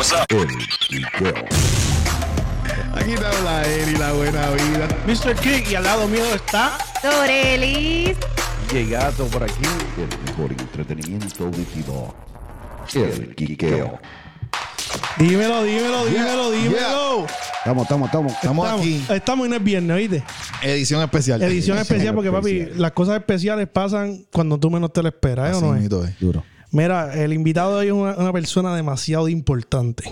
what's up? Aquí te habla y la buena vida. Mr. King y al lado mío está. Dorelis. Llegado por aquí, el mejor entretenimiento auditivo. El Quiqueo. Dímelo, dímelo, dímelo, dímelo. Estamos, estamos, estamos. Estamos aquí. Estamos en el viernes, ¿oíste? Edición especial. Edición especial porque, papi, las cosas especiales pasan cuando tú menos te lo esperas, ¿eh o Así no es? mismito es. Duro. Mira, el invitado de hoy es una, una persona demasiado importante.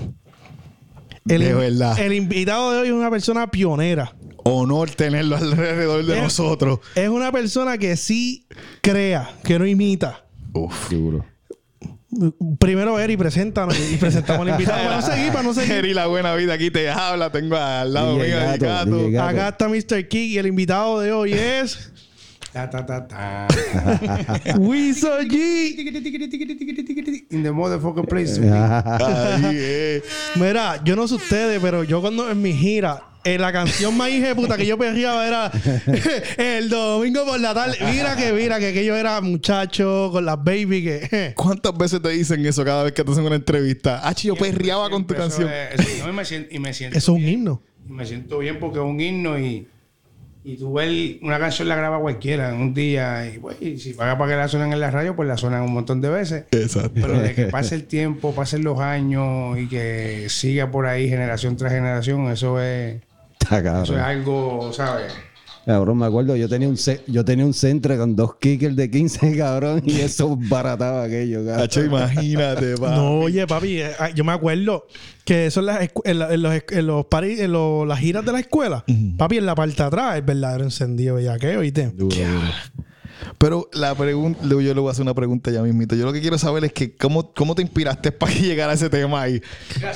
El, De verdad. El invitado de hoy es una persona pionera. Honor tenerlo alrededor de Es- nosotros. Es una persona que sí crea, que no imita. Uf. Duro. Primero, Eri, preséntanos y presentamos al invitado. Para no seguir, para no seguir. Eri, la buena vida aquí te habla. Tengo al lado mío el Gato, gato. DJ Gato. Acá está Mr. King y el invitado de hoy es. Ta, ta, ta, ta. Wiso G. In the motherfucking place. Eh. Mira, yo no sé ustedes, pero yo cuando en mi gira, en la canción más hija de puta que yo perreaba era el domingo por la tarde. Mira que, mira que, que yo era muchacho con las baby que. ¿Cuántas veces te dicen eso cada vez que te hacen una entrevista? Ah, yo perreaba con tu eso canción. es- eso- no, y me siento, y me siento Eso es un bien. himno. Y me siento bien porque es un himno y, y tú ves una canción la graba cualquiera en un día y, pues, y si paga para que la suenen en la radio, pues la suenan un montón de veces. Exacto. Pero de que pase el tiempo, pasen los años y que siga por ahí generación tras generación, eso es, Está eso es algo, ¿sabes? Cabrón, me acuerdo, yo tenía un ce- yo tenía un centro con dos kickers de 15, cabrón, y eso barataba aquello, cabrón. Hacho, imagínate, pa. No, oye, papi, eh, ah, yo me acuerdo que eso en, las escu- en, la- en los, en los paris- en los- las giras de la escuela, papi, en la parte de atrás, el verdadero encendido bellaqueo, ¿viste? Duro, duro. Pero la pregunta, yo le voy a hacer una pregunta ya mismito. Yo lo que quiero saber es que cómo, cómo te inspiraste para llegar a ese tema ahí.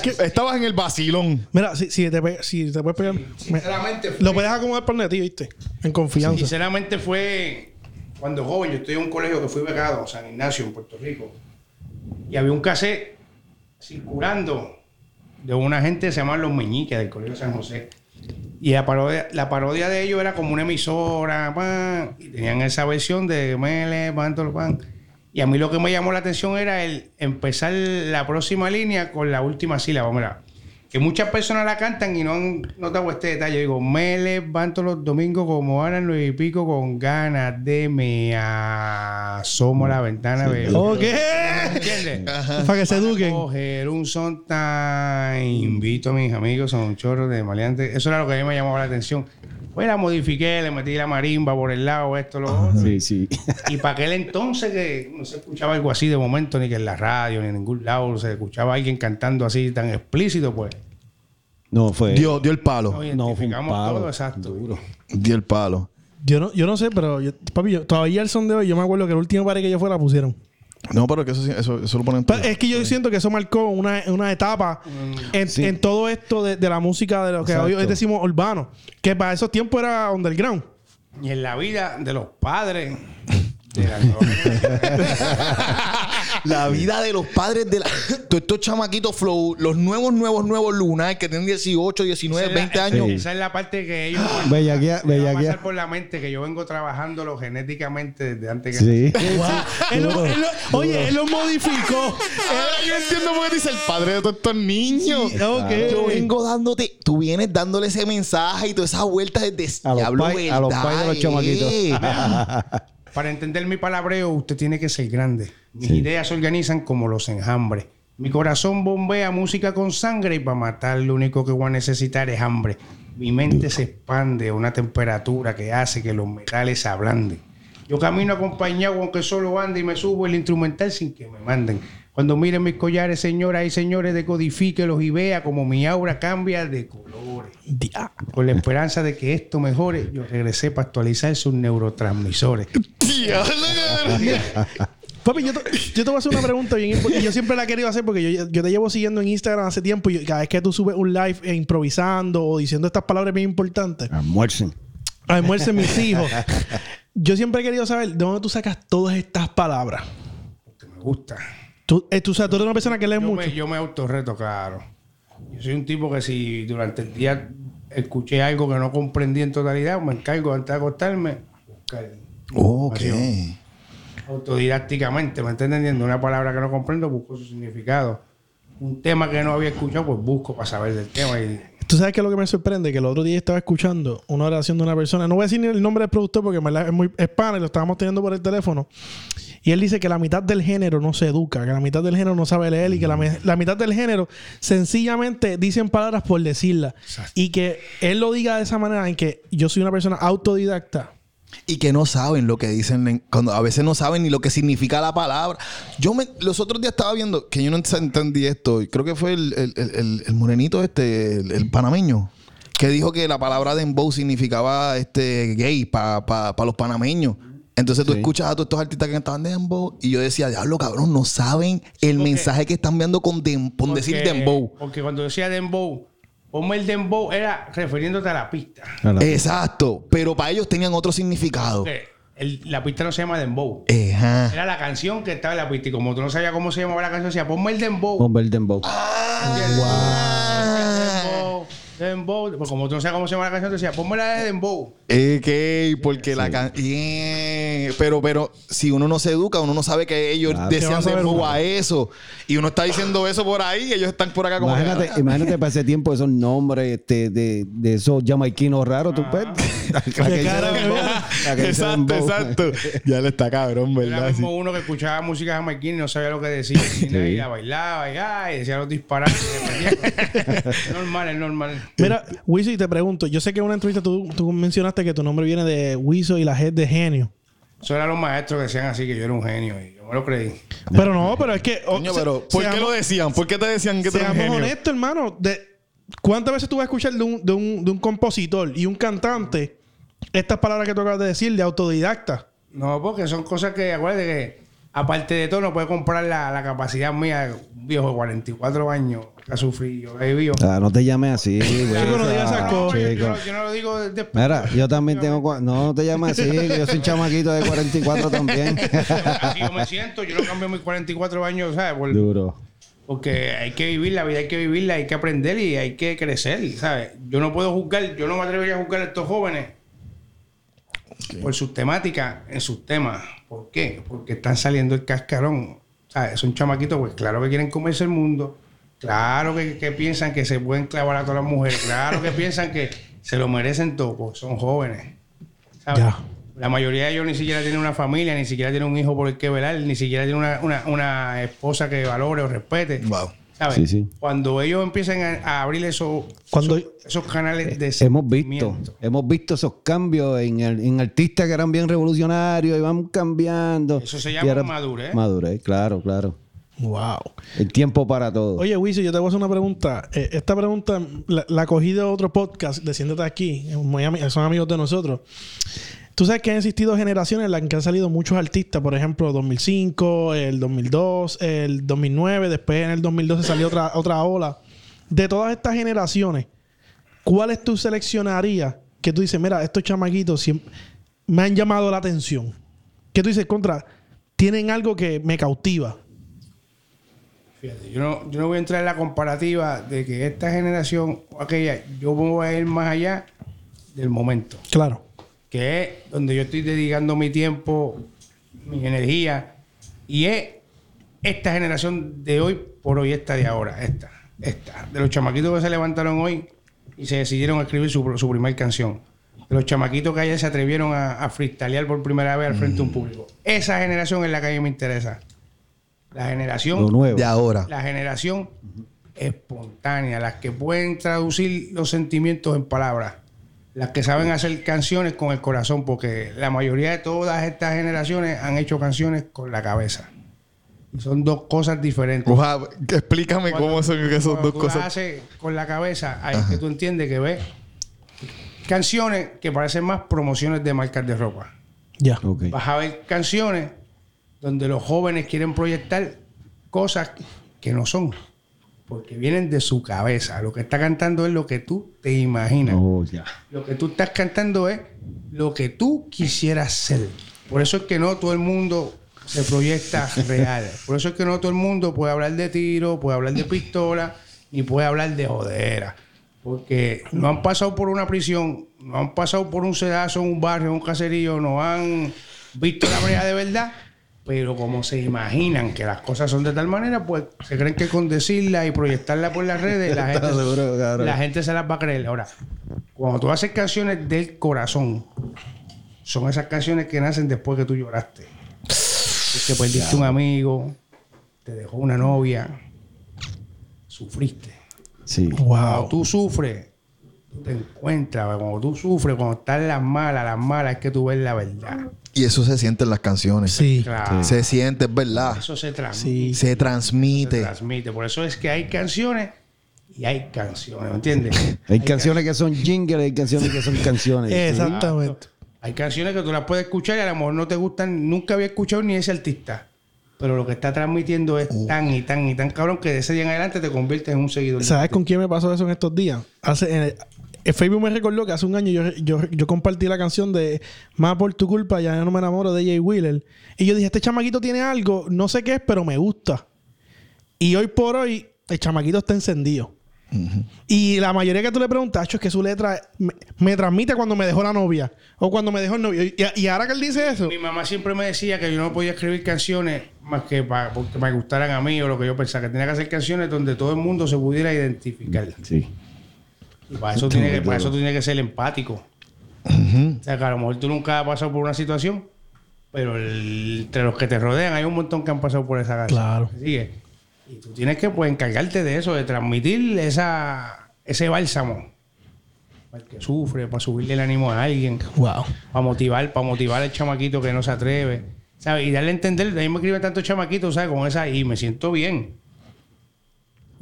Estabas en el vacilón. Mira, si, si, te, si te puedes pegar, me- Sinceramente, fue- lo puedes acomodar por ti, ¿viste? En confianza. Sinceramente fue cuando joven, yo estoy en un colegio que fui becado, San Ignacio, en Puerto Rico. Y había un cassette circulando de una gente que se llama Los Meñiques del Colegio San José. Y la parodia, la parodia de ellos era como una emisora, y tenían esa versión de Mele, pan, todo pan. Y a mí lo que me llamó la atención era el empezar la próxima línea con la última sílaba. Mira, que muchas personas la cantan y no han notado este detalle. Yo digo, me levanto los domingos como Ana Luis y Pico con ganas de me asomo a la ventana. veo. Ok. ¿Entiendes? Para que se eduquen. Coger un sometime. Invito a mis amigos a un chorro de maleantes. Eso era lo que a mí me llamaba la atención. Pues la modifiqué, le metí la marimba por el lado, esto, lo otro. Sí, sí. Y para aquel entonces que no se escuchaba algo así de momento, ni que en la radio, ni en ningún lado, se escuchaba a alguien cantando así tan explícito, pues. No, fue. Dio, dio el palo. No, fue un identificamos palo. todo, exacto. Duro. Dio el palo. Yo no, yo no sé, pero yo- papi, yo- todavía el son de hoy, yo me acuerdo que el último par que yo fue la pusieron. No, pero que eso, sí- eso, eso lo ponen Pero es que yo siento que eso marcó una, una etapa en, Sí. en todo esto de, de la música de lo que Exacto. hoy decimos urbano. Que para esos tiempos era underground. Y en la vida de los padres. de la- La vida de los padres de la... Todos estos chamaquitos flow, los nuevos, nuevos, nuevos lunares que tienen 18, 19, Esa es la- 20 años. Esa es la parte que ellos. Bellaquea, me va a pasar por la mente que yo vengo trabajándolo genéticamente desde antes que. Sí. Él lo- él lo- oye, él lo modificó. Ahora yo entiendo por qué dice el padre de todos estos niños. Ok. Yo vengo dándote, tú vienes dándole ese mensaje y toda esa vuelta desde A los pais- a los ¿verdad, pais de los eh? chamaquitos. Para entender mi palabreo, usted tiene que ser grande. Mis ideas se organizan como los enjambres. Mi corazón bombea música con sangre y para matar lo único que voy a necesitar es hambre. Mi mente se expande a una temperatura que hace que los metales se ablanden. Yo camino acompañado aunque solo ande y me subo el instrumental sin que me manden. Cuando miren mis collares, señoras y señores, decodifíquelos y vea como mi aura cambia de colores. Dia- Con la esperanza de que esto mejore, yo regresé para actualizar sus neurotransmisores. Cabrón. Papi, yo te, yo te voy a hacer una pregunta bien importante. Yo siempre la he querido hacer porque yo, yo te llevo siguiendo en Instagram hace tiempo y cada vez que tú subes un live e improvisando o diciendo estas palabras bien importantes, Almuercen. almuercen mis hijos. Yo siempre he querido saber de dónde tú sacas todas estas palabras. Me gusta. Tú, eh, tú, o sea, tú eres una persona que lee Yo mucho. me, yo me autorreto, claro. Yo soy un tipo que si durante el día escuché algo que no comprendí en totalidad, me encargo antes de acostarme Ok. autodidácticamente, ¿me está entendiendo? Una palabra que no comprendo, busco su significado. un tema que no había escuchado, pues busco para saber del tema. Y Tú sabes que lo que me sorprende, que el otro día estaba escuchando una oración de una persona, no voy a decir ni el nombre del productor porque es muy es pana y lo estábamos teniendo por el teléfono. Y él dice que la mitad del género no se educa, que la mitad del género no sabe leer y que la, me- la mitad del género sencillamente dicen palabras por decirlas. Y que él lo diga de esa manera en que yo soy una persona autodidacta. Y que no saben lo que dicen, en- cuando a veces no saben ni lo que significa la palabra. Yo me, los otros días estaba viendo, que yo no ent- entendí esto, y creo que fue el, el- el- el- morenito este, el, panameño, que dijo que la palabra dembow significaba este gay para los panameños. Entonces tú Sí. escuchas a todos estos artistas que estaban dembow y yo decía, diablo cabrón, no saben el porque- mensaje que están enviando con, dem- con decir porque- dembow. Porque cuando decía dembow, ponme el dembow era refiriéndote a la pista. A la- Exacto, pero para ellos tenían otro significado. El- la pista no se llama dembow. Ajá. Era la canción que estaba en la pista. Y como tú no sabías cómo se llamaba la canción, decía, ponme el dembow. Bomber Dembow. Dembow, dembow. Pues como tú no sabías cómo se llama la canción, te decía, ponme la de dembow. Eh, que porque la can- Yeah. pero pero si uno no se educa uno no sabe que ellos Claro. ¿Qué vas decían a saber dembow uno? a eso y uno está diciendo eso por ahí y ellos están por acá como Imagínate, que, imagínate para ese tiempo esos nombres este, de, de esos jamaiquinos raros, la que dice exacto exacto ya le está cabrón Era verdad mismo Sí. uno que escuchaba música jamaiquina y no sabía lo que decía. Y la bailaba y, ay, decía los disparates. Es normal, es normal. Mira, Wiso, y te pregunto, yo sé que en una entrevista tú, tú mencionaste que tu nombre viene de Wiso y la G de genio. Eso eran los maestros que decían así que yo era un genio y yo me lo creí. Pero no, pero es que... o- Coño, se- pero ¿por qué lo decían? ¿por qué te decían que un Seamos honestos, hermano. De, ¿Cuántas veces tú vas a escuchar de un, de, un, de un compositor y un cantante estas palabras que tú acabas de decir de autodidacta? No, porque son cosas que, acuérdate que, aparte de todo, no puedes comprar la, la capacidad mía, un viejo de 44 años ha sufrido, que ha vivido. Ah, no te llames así, güey. Chico, no digas esas cosas. yo, no- yo no lo digo desde Mira, yo también tengo... No, no te llames así, yo soy un chamaquito de 44 también. Así yo me siento, yo no cambio mis 44 años, ¿sabes? Por- Duro. porque hay que vivir la vida, hay que vivirla, hay que aprender y hay que crecer, ¿sabes? Yo no puedo juzgar, yo no me atrevería a juzgar a estos jóvenes por sus temáticas en sus temas. ¿Por qué? Porque están saliendo el cascarón. ¿Sabes? Son chamaquitos, pues claro que quieren comerse el mundo. Claro que, que piensan que se pueden clavar a todas las mujeres. Claro que piensan que se lo merecen todo. pues son jóvenes. ¿sabes? Ya. La mayoría de ellos ni siquiera tienen una familia, ni siquiera tienen un hijo por el que velar, ni siquiera tienen una, una- una esposa que valore o respete. Wow. ¿Sabes? Sí, sí. Cuando ellos empiezan a, a abrir esos, Cuando- esos, esos canales de Hemos visto, hemos visto esos cambios en, el- en artistas que eran bien revolucionarios y van cambiando. Eso se llama madurez. Madurez, claro, claro. Wow. El tiempo para todo. Oye, Wiso, yo te voy a hacer una pregunta. Eh, esta pregunta la, la cogí de otro podcast de Siéntate aquí. Miami, son amigos de nosotros. Tú sabes que han existido generaciones en las que han salido muchos artistas. Por ejemplo, 2005, el 2002, el 2009. Después en el 2012 salió otra, otra ola. De todas estas generaciones, ¿cuáles tú seleccionarías que tú dices, mira, estos chamaquitos siempre me han llamado la atención? Que tú dices, contra, tienen algo que me cautiva. Fíjate, yo no, yo no voy a entrar en la comparativa de que esta generación o aquella, yo me voy a ir más allá del momento, Claro. que es donde yo estoy dedicando mi tiempo, mi energía, y es esta generación de hoy por hoy, esta de ahora, esta, esta, de los chamaquitos que se levantaron hoy y se decidieron a escribir su, su primer canción. De los chamaquitos que ayer se atrevieron a, a freestylear por primera vez al frente de un público. Esa generación es la que a mí me interesa. La generación Lo nuevo. de ahora la generación espontánea, las que pueden traducir los sentimientos en palabras, las que saben hacer canciones con el corazón, porque la mayoría de todas estas generaciones han hecho canciones con la cabeza. Y son dos cosas diferentes. Oja, explícame Cuando- cómo son esas cuando dos tú cosas las haces con la cabeza, ahí es que tú entiendes que ves canciones que parecen más promociones de marcas de ropa. Ya. Ok. Vas a ver canciones donde los jóvenes quieren proyectar cosas que no son. Porque vienen de su cabeza. Lo que está cantando es lo que tú te imaginas. Oh. Lo que tú estás cantando es lo que tú quisieras ser. Por eso es que no todo el mundo se proyecta real. Por eso es que no todo el mundo puede hablar de tiro, puede hablar de pistola, ni puede hablar de jodera. Porque no han pasado por una prisión, no han pasado por un sedazo un barrio, en un caserío, no han visto la brea de verdad Pero como se imaginan que las cosas son de tal manera, pues se creen que con decirla y proyectarla por las redes, la gente, la se las va a creer. Ahora, cuando tú haces canciones del corazón, son esas canciones que nacen después que tú lloraste. Que perdiste un amigo, te dejó una novia, sufriste. Sí. Cuando Wow. tú sufres, tú te encuentras. Cuando tú sufres, cuando estás las malas, las malas es que tú ves la verdad. Y eso se siente en las canciones. Sí. Claro. Se siente, es verdad. Eso se transmite. Sí. Se Se transmite. transmite. Por eso es que hay canciones y hay canciones, ¿me entiendes? Hay canciones que son jingles, hay canciones que son canciones. Exactamente. Hay canciones que tú las puedes escuchar y a lo mejor no te gustan, nunca había escuchado ni ese artista. Pero lo que está transmitiendo es tan y tan y tan cabrón que de ese día en adelante te conviertes en un seguidor. ¿Sabes con quién me pasó eso en estos días? Hace, en el Facebook me recordó que hace un año yo, yo, yo compartí la canción de Más por tu culpa, ya no me enamoro de Jay Wheeler. Y yo dije, este chamaquito tiene algo, no sé qué es, pero me gusta. Y hoy por hoy, el chamaquito está encendido. Y la mayoría que tú le preguntas, "Acho, es que su letra me, me transmite cuando me dejó la novia o cuando me dejó el novio. Y, y ahora que él dice eso, Mi mamá siempre me decía que yo no podía escribir canciones más que para porque me gustaran a mí o lo que yo pensaba, que tenía que hacer canciones donde todo el mundo se pudiera identificar. Sí. Y para eso, tiene que, para eso tú tienes que ser empático. O sea, que a lo mejor tú nunca has pasado por una situación, pero el- entre los que te rodean hay un montón que han pasado por esa canción. Claro. Sigue. Y tú tienes que pues, encargarte de eso, de transmitir esa, ese bálsamo. Para el que sufre, para subirle el ánimo a alguien, wow. para motivar, para motivar al chamaquito que no se atreve. ¿sabes? Y darle a entender, a mí me escriben tantos chamaquitos, ¿sabes? Con esa, y me siento bien.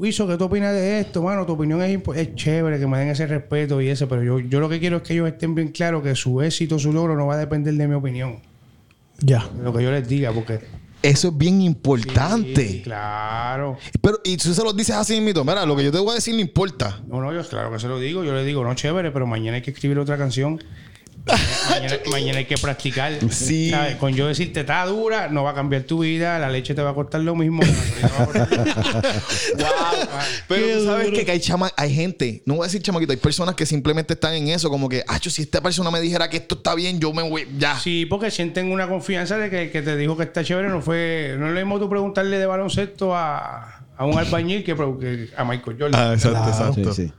Wiso, ¿qué tú opinas de esto? Mano, tu opinión es, es chévere, que me den ese respeto y ese, pero yo, yo lo que quiero es que ellos estén bien claros que su éxito, su logro no va a depender de mi opinión, Ya. de lo que yo les diga, porque... Eso es bien importante. Sí, claro. Pero, y tú se lo dices así mismo. Mira, lo que yo te voy a decir no importa. No, no, yo claro que se lo digo. Yo le digo, no, chévere, pero mañana hay que escribir otra canción. Mañana, mañana hay que practicar. Sí. ¿Sabes? Con yo decirte, está dura, no va a cambiar tu vida, la leche te va a costar lo mismo. la gasolina va a costar- Pero Qué tú sabes duro. que, hay chama hay gente, no voy a decir chamaquito, hay personas que simplemente están en eso, como que, acho, si esta persona me dijera que esto está bien, yo me voy, ya. Sí, porque sienten una confianza de que el que te dijo que está chévere no fue. No es lo mismo tú preguntarle de baloncesto a, a un albañil que, que a Michael Jordan. Ah, exacto, Claro. exacto. Sí, sí.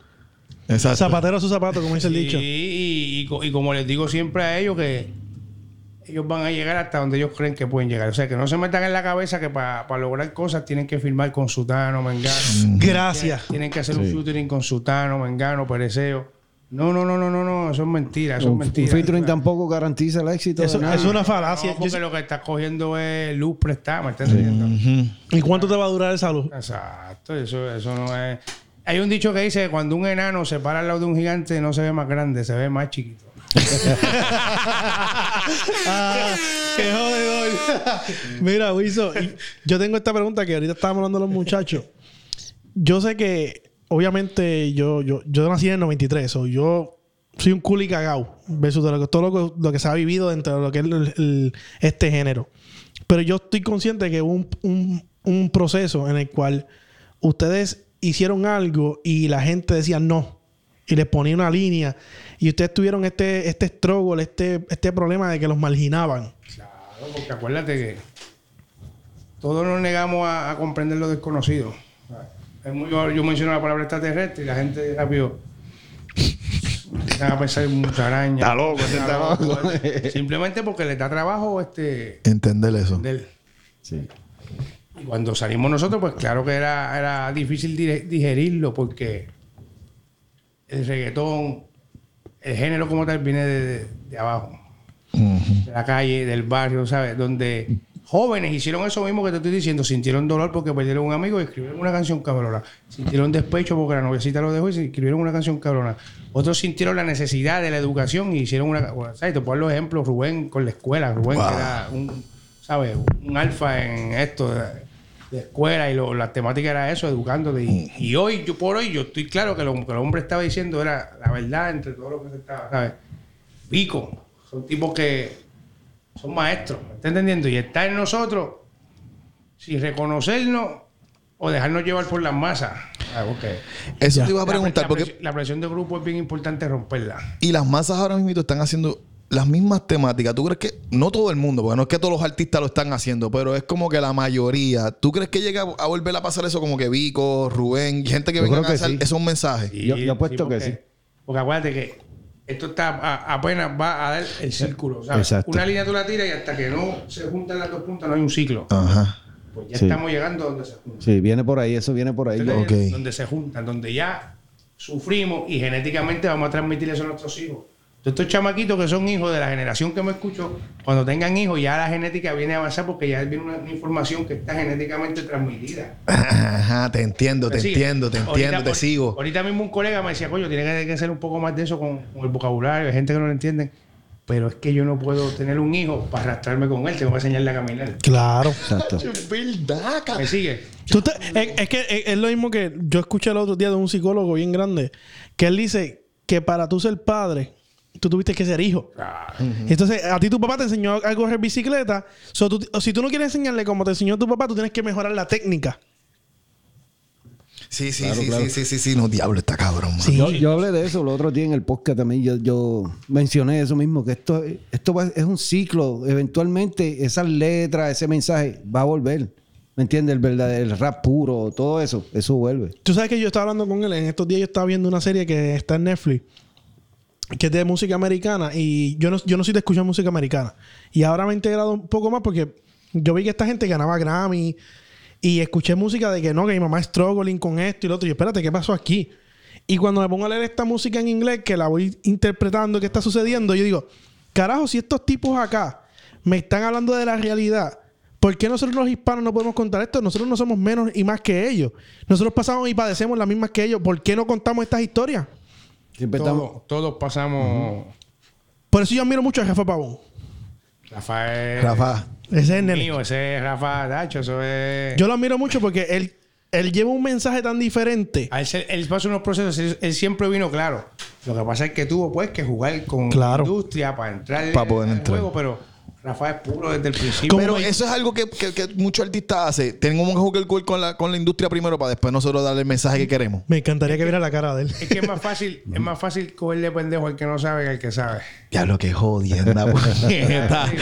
Exacto. Zapatero a su zapato, como dice el Sí, dicho. y, y co- y como les digo siempre a ellos que ellos van a llegar hasta donde ellos creen que pueden llegar. O sea, que no se metan en la cabeza que para lograr cosas tienen que firmar con Sutano, Mengano. Gracias. Tienen que hacer un featuring con Sutano, Mengano, Pereceo. No, no, no, no, no, no. Eso es mentira. Eso es Un, un mentira. featuring tampoco garantiza el éxito. Eso de nadie. es una No, falacia. porque Yo- lo que estás cogiendo es luz prestada, ¿me estás entendiendo? ¿Y cuánto te va a durar esa luz? Exacto, eso, eso no es. Hay un dicho que dice que cuando un enano se para al lado de un gigante no se ve más grande, se ve más chiquito. Ah, ¡Qué jodedor! Mira, Wiso, yo tengo esta pregunta que ahorita estábamos hablando los muchachos. Yo sé que, obviamente, yo, yo, yo nací en el 93, o yo soy un culi cagao versus de lo que, todo lo que, se ha vivido dentro de lo que es este género. Pero yo estoy consciente que hubo un, un, un proceso en el cual ustedes hicieron algo y la gente decía no. Y les ponía una línea. Y ustedes tuvieron este, este struggle, este, este problema de que los marginaban. Claro, porque acuérdate que todos nos negamos a, a comprender lo desconocido. Es muy- yo, menciono la palabra extraterrestre y la gente rápido empiezan a pensar en mucha araña. Está loco, ese está loco. Simplemente porque le da trabajo este Entender eso. del- Sí. Y cuando salimos nosotros, pues claro que era, era difícil digerirlo porque el reggaetón, el género como tal, viene de, abajo, de la calle, del barrio, ¿sabes? Donde jóvenes hicieron eso mismo que te estoy diciendo, sintieron dolor porque perdieron un amigo y escribieron una canción cabrona. Sintieron despecho porque la noviecita lo dejó y escribieron una canción cabrona. Otros sintieron la necesidad de la educación y hicieron una... Bueno, ¿sabes? Te pongo los ejemplos, Rubén con la escuela, Rubén que era un, ¿sabes? Un alfa en esto de escuela y lo- la temática era eso, educándote. Y, y hoy, yo por hoy, yo estoy claro que lo que el hombre estaba diciendo era la verdad entre todo lo que se estaba, ¿sabes? Pico, son tipos que son maestros, ¿me estás entendiendo? Y está en nosotros, si reconocernos o dejarnos llevar por las masas. Ah. Eso Ya. te iba a La- preguntar, la, porque... presión, la presión de grupo es bien importante romperla. Y las masas ahora mismo están haciendo las mismas temáticas, ¿tú crees que, no todo el mundo, porque no es que todos los artistas lo están haciendo, pero es como que la mayoría, ¿tú crees que llega a volver a pasar eso como que Vico, Rubén, gente que Yo venga creo a que hacer sí. esos mensajes? Yo- yo apuesto que porque- sí. Porque acuérdate que esto está a- apenas va a dar el círculo. ¿sabes? Exacto. Una línea tú la tiras y hasta que no se juntan las dos puntas no hay un ciclo. Ajá. Pues ya Sí. estamos llegando a donde se juntan. Sí, viene por ahí, eso viene por ahí. Entonces. Donde se juntan, donde ya sufrimos y genéticamente vamos a transmitir eso a nuestros hijos. Todos estos chamaquitos que son hijos de la generación que me escucho, cuando tengan hijos, ya la genética viene a avanzar porque ya viene una, una información que está genéticamente transmitida. Ajá, te entiendo, te entiendo, te Ahorita- entiendo, te ahorita- sigo. Ahorita mismo un colega me decía, coño, tiene que, ser un poco más de eso con, con el vocabulario, hay gente que no lo entiende. Pero es que yo no puedo tener un hijo para arrastrarme con él, tengo que enseñarle a caminar. Claro. Exacto. Es verdad, ¿Me sigue? Tú te- es, es que es, es lo mismo que yo escuché el otro día de un psicólogo bien grande, que él dice que para tú ser padre, tú tuviste que ser hijo. Ah, Entonces, a ti tu papá te enseñó a correr bicicleta. So, tú- o si tú no quieres enseñarle como te enseñó tu papá, tú tienes que mejorar la técnica. Sí, sí, Claro, sí, claro. sí, sí, sí, sí, no, diablo, está cabrón, man. Sí. Yo, yo hablé de eso el otro día en el podcast también. Yo, yo mencioné eso mismo, que esto, esto va- es un ciclo. Eventualmente, esas letras, ese mensaje va a volver. ¿Me entiendes? El verdadero el rap puro, todo eso, eso vuelve. Tú sabes que yo estaba hablando con él. En estos días yo estaba viendo una serie que está en Netflix. Que es de música americana. Y yo no, yo no soy de escuchar música americana. Y ahora me he integrado un poco más porque yo vi que esta gente ganaba Grammy. Y escuché música de que no, que mi mamá es struggling con esto y lo otro. Y espérate, ¿qué pasó aquí? Y cuando me pongo a leer esta música en inglés, que la voy interpretando, qué está sucediendo, yo digo, carajo, si estos tipos acá me están hablando de la realidad, ¿por qué nosotros los hispanos no podemos contar esto? Nosotros no somos menos y más que ellos. Nosotros pasamos y padecemos las mismas que ellos. ¿Por qué no contamos estas historias? Siempre estamos. todos, pasamos. Por eso yo admiro mucho a Rafa Pavón. Rafael. Rafa. Ese es el. Mío, ese es Rafa Dacho, eso es. Yo lo admiro mucho porque él, él lleva un mensaje tan diferente. A él, se- él pasa unos procesos, él, él siempre vino claro. Lo que pasa es que tuvo pues que jugar con Claro. la industria para entrar Para poder al entrar. juego, pero Rafa es puro desde el principio. Pero eso es algo que, que, que muchos artistas hacen. Tenemos que jugar cool con la, con la industria primero para después nosotros darle el mensaje que queremos. Me encantaría que viera la cara de él. Es que es más fácil, es más fácil cogerle pendejo al que no sabe que al que sabe. Diablo, qué jodienda. puñeta.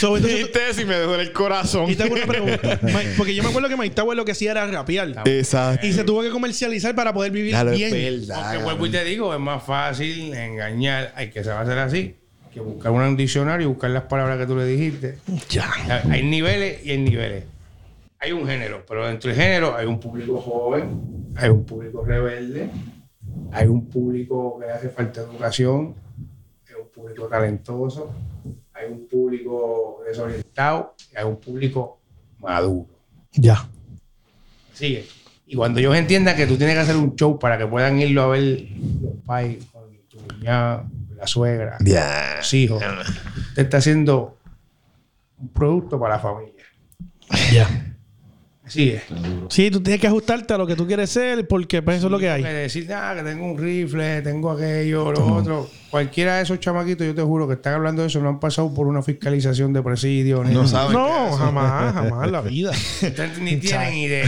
So, entonces- si me duele el corazón. y te hago una pregunta. Porque yo me acuerdo que Mike Tower lo que hacía era rapear. Exacto. Y se tuvo que comercializar para poder vivir Diablo, es bien. verdad. Porque vuelvo y te digo, es más fácil engañar al que se va a hacer así que buscar un diccionario y buscar las palabras que tú le dijiste. Ya. Hay niveles y hay niveles. Hay un género, pero dentro del género hay un público joven, hay un público rebelde, hay un público que hace falta educación, hay un público talentoso, hay un público desorientado y hay un público maduro. Ya. Sigue. Y cuando ellos entiendan que tú tienes que hacer un show para que puedan irlo a ver los pais, con tu cuñada, la suegra, los hijos, te está haciendo un producto para la familia. Ya. Sigue. Sí, tú tienes que ajustarte a lo que tú quieres ser porque pues, eso es lo que hay. Que decir, ah, que tengo un rifle, tengo aquello, lo otro. Cualquiera de esos chamaquitos, yo te juro que están hablando de eso, no han pasado por una fiscalización de presidio. Ni, No saben. es No, jamás, jamás en la vida. Ustedes ni tienen idea.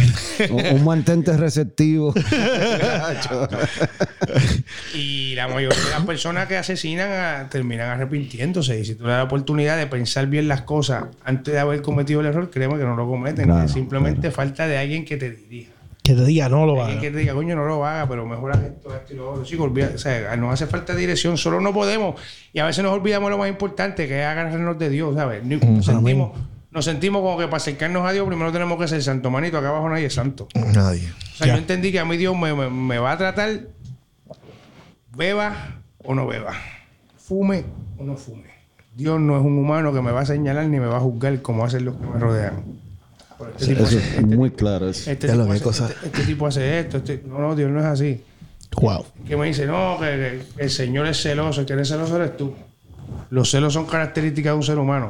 Un, un mantente receptivo. Y la mayoría de las personas que asesinan ah, terminan arrepintiéndose. Y si tú le das la oportunidad de pensar bien las cosas antes de haber cometido el error, créeme que no lo cometen. Claro, es simplemente falta de alguien que te dirija. Que te diga, no lo hagas. que te diga, coño, no lo haga, pero mejor haz esto, esto y lo otro. Chicos, olvida- o sea, nos hace falta dirección, solo no podemos. Y a veces nos olvidamos lo más importante, que es agarrarnos de Dios, ¿sabes? Sentimos, nos sentimos como que para acercarnos a Dios, primero tenemos que ser santo, manito. Acá abajo nadie es santo. Nadie. O sea, Ya. yo entendí que a mí Dios me, me- me va a tratar, beba o no beba, fume o no fume. Dios no es un humano que me va a señalar ni me va a juzgar como hacen los que me rodean. Este Eso hace- es muy claro. Eso. este, tipo hace, cosas. este- este tipo hace esto. este- no, no, Dios no es así. Wow. Que me dice, no, que, que- que el Señor es celoso. El que eres celoso eres tú. Los celos son características de un ser humano.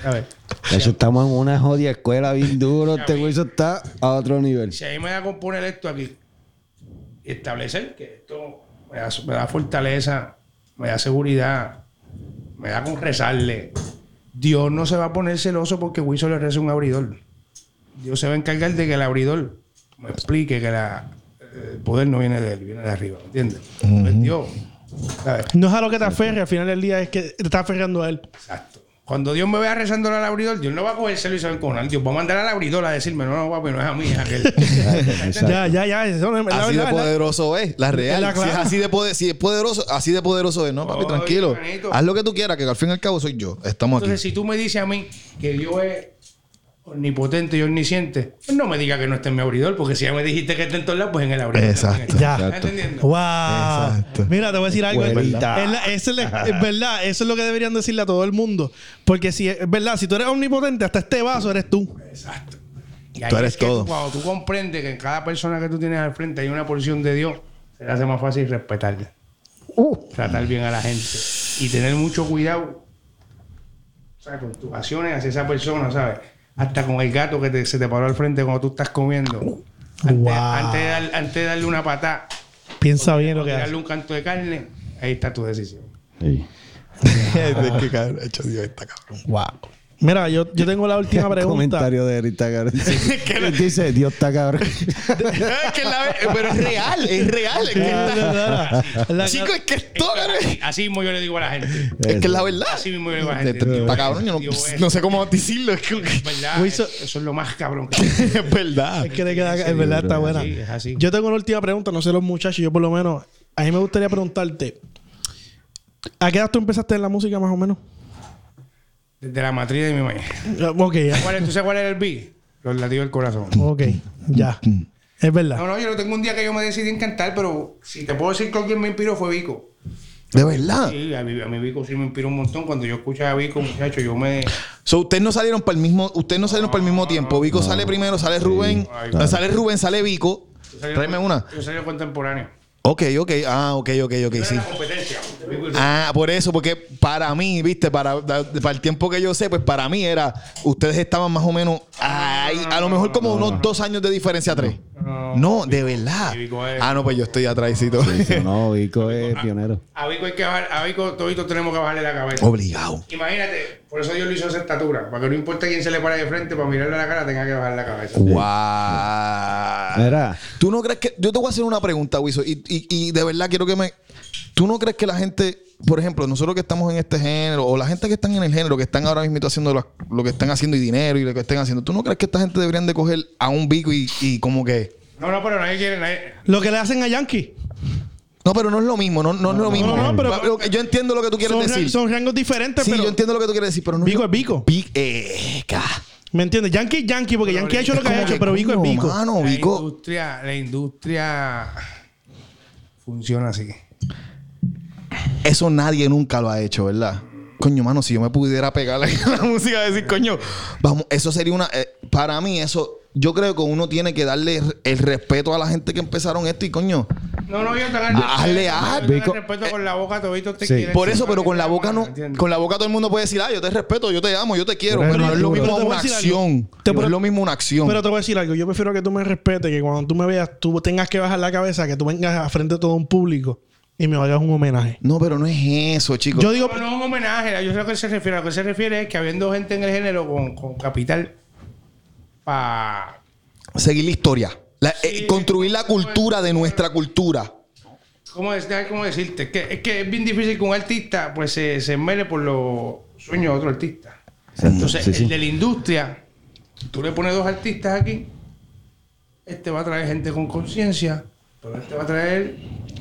¿Sabes? De hecho, estamos en una jodida escuela bien duro. Este güey está a otro nivel. Si a mí me da con poner esto aquí y establecer que esto me da, me da fortaleza, me da seguridad, me da con rezarle, Dios no se va a poner celoso porque Wiso le reza un abridor. Dios se va a encargar de que el abridor me explique que la- el poder no viene de él, viene de arriba, ¿me entiendes? Pues Dios. No es a lo que te aferre, al final del día es que te está aferrando a él. Exacto. Cuando Dios me vea rezando al abridor, Dios no va a coger celo y se va a. Dios va a mandar al abridor a decirme, no, no, papi, no es a mí, es a aquel. Exacto. Ya, ya, ya. Eso no es la Así de verdad, poderoso es, la real. la si es así de poder, si es poderoso, así de poderoso es, ¿no, papi? Tranquilo. Haz lo que tú quieras, que al fin y al cabo soy yo. Estamos Entonces, aquí. si tú me dices a mí que Dios es omnipotente y omnisciente, pues no me digas que no esté en mi abridor, porque si ya me dijiste que está en todos lados, pues en el abridor. Exacto. Ya. ¿Estás entendiendo? Wow. Exacto. Mira, te voy a decir algo. Es, Güerita. es la- eso es, la- es verdad. Eso es lo que deberían decirle a todo el mundo. Porque si es verdad, si tú eres omnipotente, hasta este vaso eres tú. Exacto. Y ahí Tú eres es que todo. cuando tú comprendes que en cada persona que tú tienes al frente hay una porción de Dios, se le hace más fácil respetarla. Tratar bien a la gente. Y tener mucho cuidado o sea, con tus acciones hacia esa persona, ¿sabes? Hasta con el gato que te- se te paró al frente cuando tú estás comiendo. Antes, Wow. antes de, dar- antes de darle una patada, Piensa bien lo que darle haces. un canto de carne, ahí está tu decisión. Sí. Es que cabrón, hecho Dios está cabrón. Wow. Mira, yo, yo tengo la última pregunta. Comentario de Erita cabrón. Dice, Dios está cabrón. es que la, pero es real, es real. Es que está- la- la- la- Chico, es que esto, cabrón. Así, mismo yo le digo a la gente. Es que es la verdad. Así mismo yo le digo a la gente. Está cabrón, yo no, Dios es- no sé cómo decirlo. Es, que- Es verdad. Wilson- eso, eso es lo más cabrón que es verdad. Es que te queda, es verdad, está buena. así, es así. Yo tengo una última pregunta, no sé los muchachos, yo por lo menos, a mí me gustaría preguntarte, ¿a qué edad tú empezaste en la música más o menos? Desde la matriz de mi mamá. Ah, Ok, ya. ¿Cuál es- ¿Tú sabes cuál era el beat? Los latidos del corazón. Ok, ya. Es verdad. No, no, yo no tengo un día que yo me decidí en cantar, pero si te puedo decir que alguien me inspiró fue Vico. De verdad. Sí, a mí, a mí Vico sí me inspiró un montón. Cuando yo escuchaba a Vico, muchacho, yo me... So, ustedes no salieron para el mismo, ustedes no salieron para el mismo tiempo. Vico sale primero, sale Rubén, claro. sale Rubén, sale Vico. yo salí- Tráeme una. Yo salí contemporáneo. Ok, ok, ah, ok, ok, ok, sí. Ah, por eso, porque para mí, viste, para, para el tiempo que yo sé, pues para mí era, ustedes estaban más o menos ahí, a lo mejor como unos dos años de diferencia, tres. No, No, de verdad. sí, Ah, no, pues yo estoy atrásito. No, Vico es pionero. A Vico hay que bajar, a Vico toditos tenemos que bajarle la cabeza. Obligado. Imagínate, por eso Dios lo hizo esa estatura, para que no importa quién se le pare de frente, para mirarle a la cara tenga que bajar la cabeza. Wow. Mira. ¿Tú no crees que.? Yo te voy a hacer una pregunta, Wiso, y, y, y de verdad quiero que me. ¿Tú no crees que la gente, por ejemplo, nosotros que estamos en este género, o la gente que están en el género, que están ahora mismo haciendo lo, lo que están haciendo y dinero y lo que estén haciendo, ¿tú no crees que esta gente deberían de coger a un bico y, y como que. No, no, pero nadie quiere, nadie... Lo que le hacen a Yankee. No, pero no es lo mismo, no, no, es lo mismo. no, pero- Lo que- yo entiendo lo que tú quieres Son, decir. son rangos diferentes, sí, pero... yo entiendo lo que tú quieres decir, pero no Vico es Vico. Vic- eh, ca- ¿Me entiendes? Yankee es Yankee, porque Yankee ha hecho lo que ha hecho, pero Vico es Vico. Mano, La Vico. industria, la industria funciona así. Eso nadie nunca lo ha hecho, ¿verdad? Coño, mano, si yo me pudiera pegar la música y decir, coño, vamos, eso sería una. eh, para mí, eso. Yo creo que uno tiene que darle el respeto a la gente que empezaron esto y, coño. No, no, yo te Hazle a- Vico. Vico- respeto con la boca, te Sí. Por eso, pero con la boca no. Con la boca todo el mundo puede decir, ah, yo te respeto, yo te amo, yo te quiero. Pero no es lo mismo una a decir algo. acción. Te- No pero- es lo mismo una acción. Pero te voy a decir algo. Yo prefiero que tú me respetes, que cuando tú me veas, tú tengas que bajar la cabeza, que tú vengas a frente de todo un público y me hagas un homenaje. No, pero no es eso, chicos. Yo digo, No, no es un homenaje. Yo sé a lo que se refiere. A lo que se refiere es que habiendo gente en el género con, con capital para Seguir la historia. La- eh, construir la cultura de nuestra cultura. ¿Cómo, es- cómo decirte? Es que, es que es bien difícil que un artista pues se, se por los sueños de otro artista. Entonces, Sí, sí. el de la industria, tú le pones dos artistas aquí, este va a traer gente con conciencia, pero este va a traer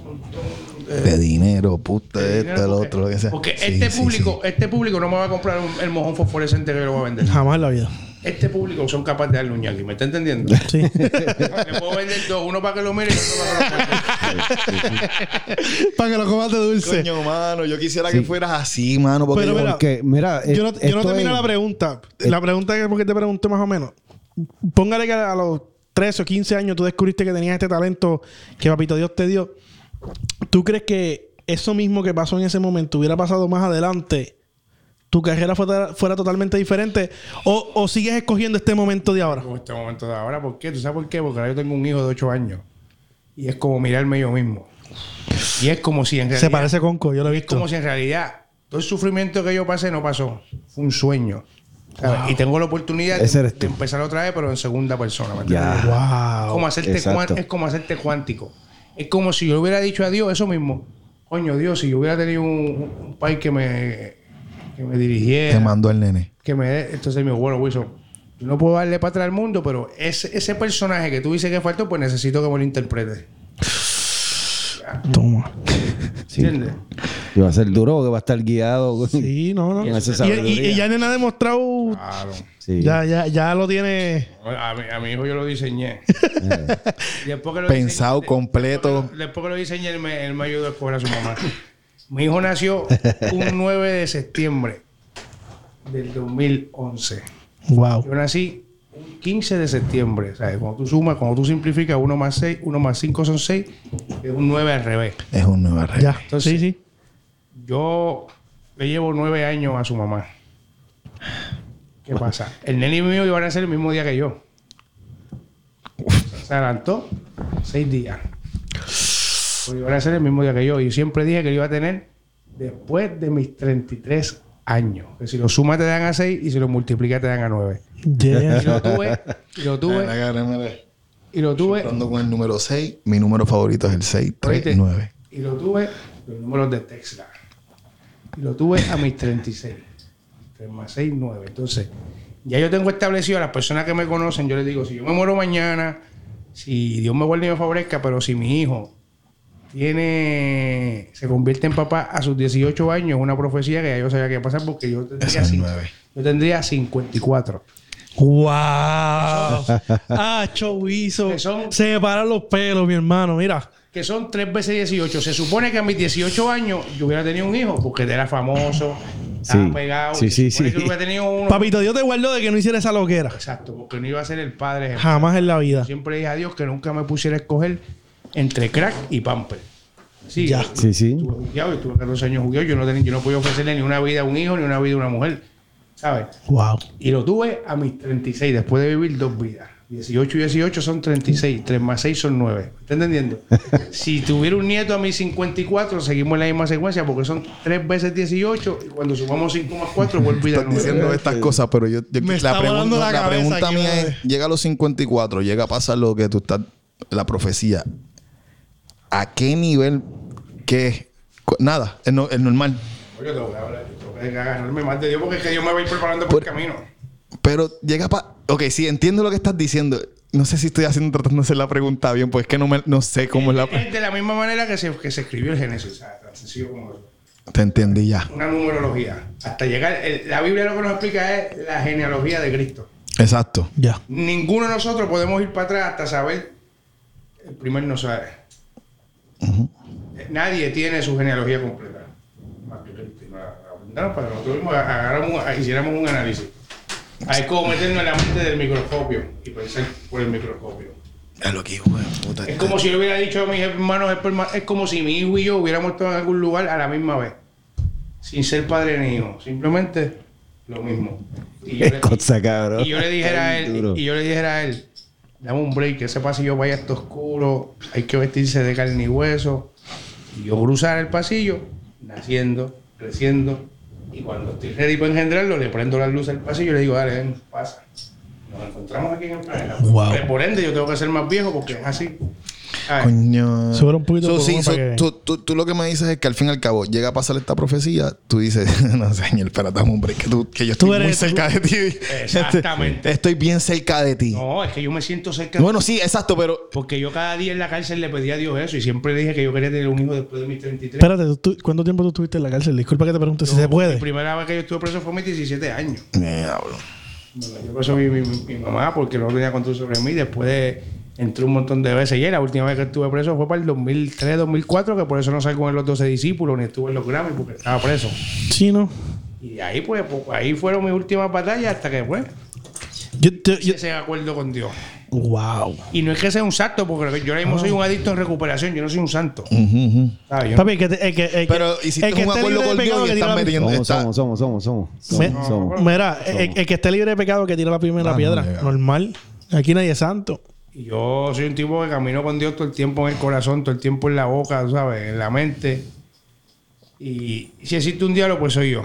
un montón de, De dinero, puta, de dinero lo porque- otro, lo que sea. Porque Sí, este sí, público, sí. este público no me va a comprar un- el mojón fosforescente que yo lo voy a vender. jamás en la vida. Este público son capaces de darle un ñaki, ¿me está entendiendo? Sí. Le puedo vender dos, uno para que lo mire y otro para que lo. Para que lo comas de dulce. Coño, mano, yo quisiera que fueras así, mano. Porque Pero mira, Porque, mira, Yo no, eh, yo no termino es- la pregunta. La pregunta es porque te pregunté más o menos. Póngale que a los 13 o 15 años tú descubriste que tenías este talento que Papito Dios te dio. ¿Tú crees que eso mismo que pasó en ese momento hubiera pasado más adelante? ¿Tu carrera fuera, fuera totalmente diferente? ¿O, ¿O sigues escogiendo este momento de ahora? Este momento de ahora. ¿Por qué? ¿Tú sabes por qué? Porque ahora yo tengo un hijo de 8 años. Y es como mirarme yo mismo. Y es como si en realidad... Se parece con Co, yo lo he Es como si en realidad todo el sufrimiento que yo pasé no pasó. Fue un sueño. Y tengo la oportunidad de, empezar otra vez, pero en segunda persona. Como hacerte cuan- es como hacerte cuántico. Es como si yo hubiera dicho a Dios eso mismo. coño Dios, si yo hubiera tenido un, un país que me, que me dirigiera, Te mandó el nene. que me. Entonces me dijo, bueno, Wilson, yo no puedo darle para atrás al mundo, pero ese, ese personaje que tú dices que faltó, pues necesito que me lo interprete. Toma. ¿Entiendes? Y va a ser duro porque va a estar guiado. Sí, no, no. Y, y, y ya Nena ha demostrado. Claro. Sí. Ya, ya, ya lo tiene. A mi, a mi hijo yo lo diseñé. Y después que lo Pensado diseñé- completo. Después que, lo, después que lo diseñé, él me, él me ayudó a escoger a su mamá. Mi hijo nació un 9 de septiembre del 2011. Wow. Yo nací un 15 de septiembre. ¿sabes? Cuando tú sumas, cuando tú simplificas 1 más 6, 1 más 5 son 6, es un 9 al revés. Es un nuevo rey. Ya. Entonces- sí, sí. Yo le llevo 9 años a su mamá. ¿Qué pasa? El nene mío iba a nacer el mismo día que yo. Se adelantó 6 días. Pues iba a nacer el mismo día que yo. Y yo siempre dije que lo iba a tener después de mis 33 años. Que si lo sumas te dan a 6 y si lo multiplicas te dan a 9. Yeah. Y lo tuve, y lo tuve, y lo tuve, Ando con el número 6. Mi número favorito es el 6, 3, Oíste. 9. y lo tuve, los números de Tesla. Y lo tuve a mis 36. 3 más 6, 9. Entonces, ya yo tengo establecido a las personas que me conocen, yo les digo, si yo me muero mañana, si Dios me guarde y me favorezca, pero si mi hijo tiene se convierte en papá a sus 18 años, es una profecía que ya yo sabía que iba a pasar porque yo tendría, Ese es cin- nueve. yo tendría 54. ¡Wow! ah, chovizo. Que son- Se me paran los pelos, mi hermano. Mira. que son 3 veces 18. Se supone que a mis 18 años yo hubiera tenido un hijo porque era famoso, estaba Sí. pegado. Sí, sí, sí. que hubiera tenido uno. Papito, Dios te guardó de que no hiciera esa loquera. Exacto, porque no iba a ser el padre. Jamás en la vida. Siempre dije a Dios que nunca me pusiera a escoger entre crack y pamper. Sí, Ya. Sí, sí. Estuve jugueado y tuve 14 años jugueado. Yo no, tenía, yo no podía ofrecerle ni una vida a un hijo ni una vida a una mujer. ¿Sabes? Wow. Y lo tuve a mis 36, después de vivir dos vidas. 18 y 18 son 36, 3 más 6 son 9. ¿Está entendiendo? si tuviera un nieto a mis 54, seguimos en la misma secuencia porque son 3 veces 18 y cuando sumamos 5 más 4 vuelve a Estás diciendo estas cosas, pero yo, yo- Me la, pregunta, la la pregunta aquí, mía es: llega a los 54, llega a pasar lo que tú estás, la profecía. ¿A qué nivel? ¿Qué? Nada, es, no- es normal. Yo tengo que hablar, yo tengo que agarrarme más de Dios porque es que Dios me va a ir preparando por el camino. Pero llega para. Ok, sí, entiendo lo que estás diciendo. No sé si estoy haciendo tratando de hacer la pregunta bien, pues es que no, me, no sé cómo es la. Es de la misma manera que se, que se escribió el Génesis, o sea, tan sencillo como eso. Te entendí ya. Una numerología. Hasta llegar, el- la Biblia lo que nos explica es la genealogía de Cristo. Exacto. Ya. Ninguno de nosotros podemos ir para atrás hasta saber el primer no sabe. Nadie tiene su genealogía completa. No, para nosotros mismos agarramos, hiciéramos un análisis. Hay como meternos en la mente del microscopio y pensar por el microscopio. Es lo que hijo puta. Es como si yo le hubiera dicho a mis hermanos, es como si mi hijo y yo hubiéramos estado en algún lugar a la misma vez. Sin ser padre ni hijo. Simplemente lo mismo. Y yo le- cosa, cabrón. y yo le dijera a él, y yo le dijera a él, dame un break, que ese pasillo vaya esto oscuro, hay que vestirse de carne y hueso. Y yo cruzar el pasillo, naciendo, creciendo, y cuando estoy ready para engendrarlo, le prendo la luz al pasillo y le digo, dale, ven, pasa. Nos encontramos aquí en el planeta. Wow. Por ende, yo tengo que ser más viejo porque es así. ¿Sabes? Coño. Sube un poquito So, sí, so, que- tú, tú- tú lo que me dices es que al fin y al cabo llega a pasar esta profecía, tú dices, no señor, espérate dame un break, que, tú- que yo estoy Tú eres- muy cerca de ti. Exactamente. Estoy bien de de ti. No, es que yo me siento cerca de Bueno, sí, exacto, pero Porque yo cada día en la cárcel le pedí a Dios eso y siempre dije que yo quería tener un hijo después de mis 33. Espérate, ¿tú- ¿cuánto tiempo tú estuviste en la cárcel? Disculpa que te pregunte si se puede. La primera vez que yo estuve preso fue a mis 17 años. Diablo. Bueno, yo preso mi, mi, mi mamá porque no tenía control sobre mí. Después entré un montón de veces y la última vez que estuve preso fue para el 2003, 2004, que por eso no salgo en los 12 discípulos ni estuve en los Grammy porque estaba preso. Sí, ¿no? Y ahí pues, pues, ahí fueron mis últimas batallas hasta que pues Yo, yo- yo- ese acuerdo con Dios. wow. Y no es que sea un santo, porque yo ahora mismo soy un adicto en recuperación, yo no soy un santo. Papi, que, te- que, Pero hiciste el que un acuerdo con pecado Dios y estás metiendo. Somos, está- somos, somos, somos, somos. Me- Somos, somos. Mira, el, el que esté libre de pecado que tira la primera Ah, piedra. no. Normal. Aquí nadie es santo. Y yo soy un tipo que camino con Dios todo el tiempo en el corazón, todo el tiempo en la boca, tú ¿sabes? En la mente. Y si existe un diablo, pues soy yo.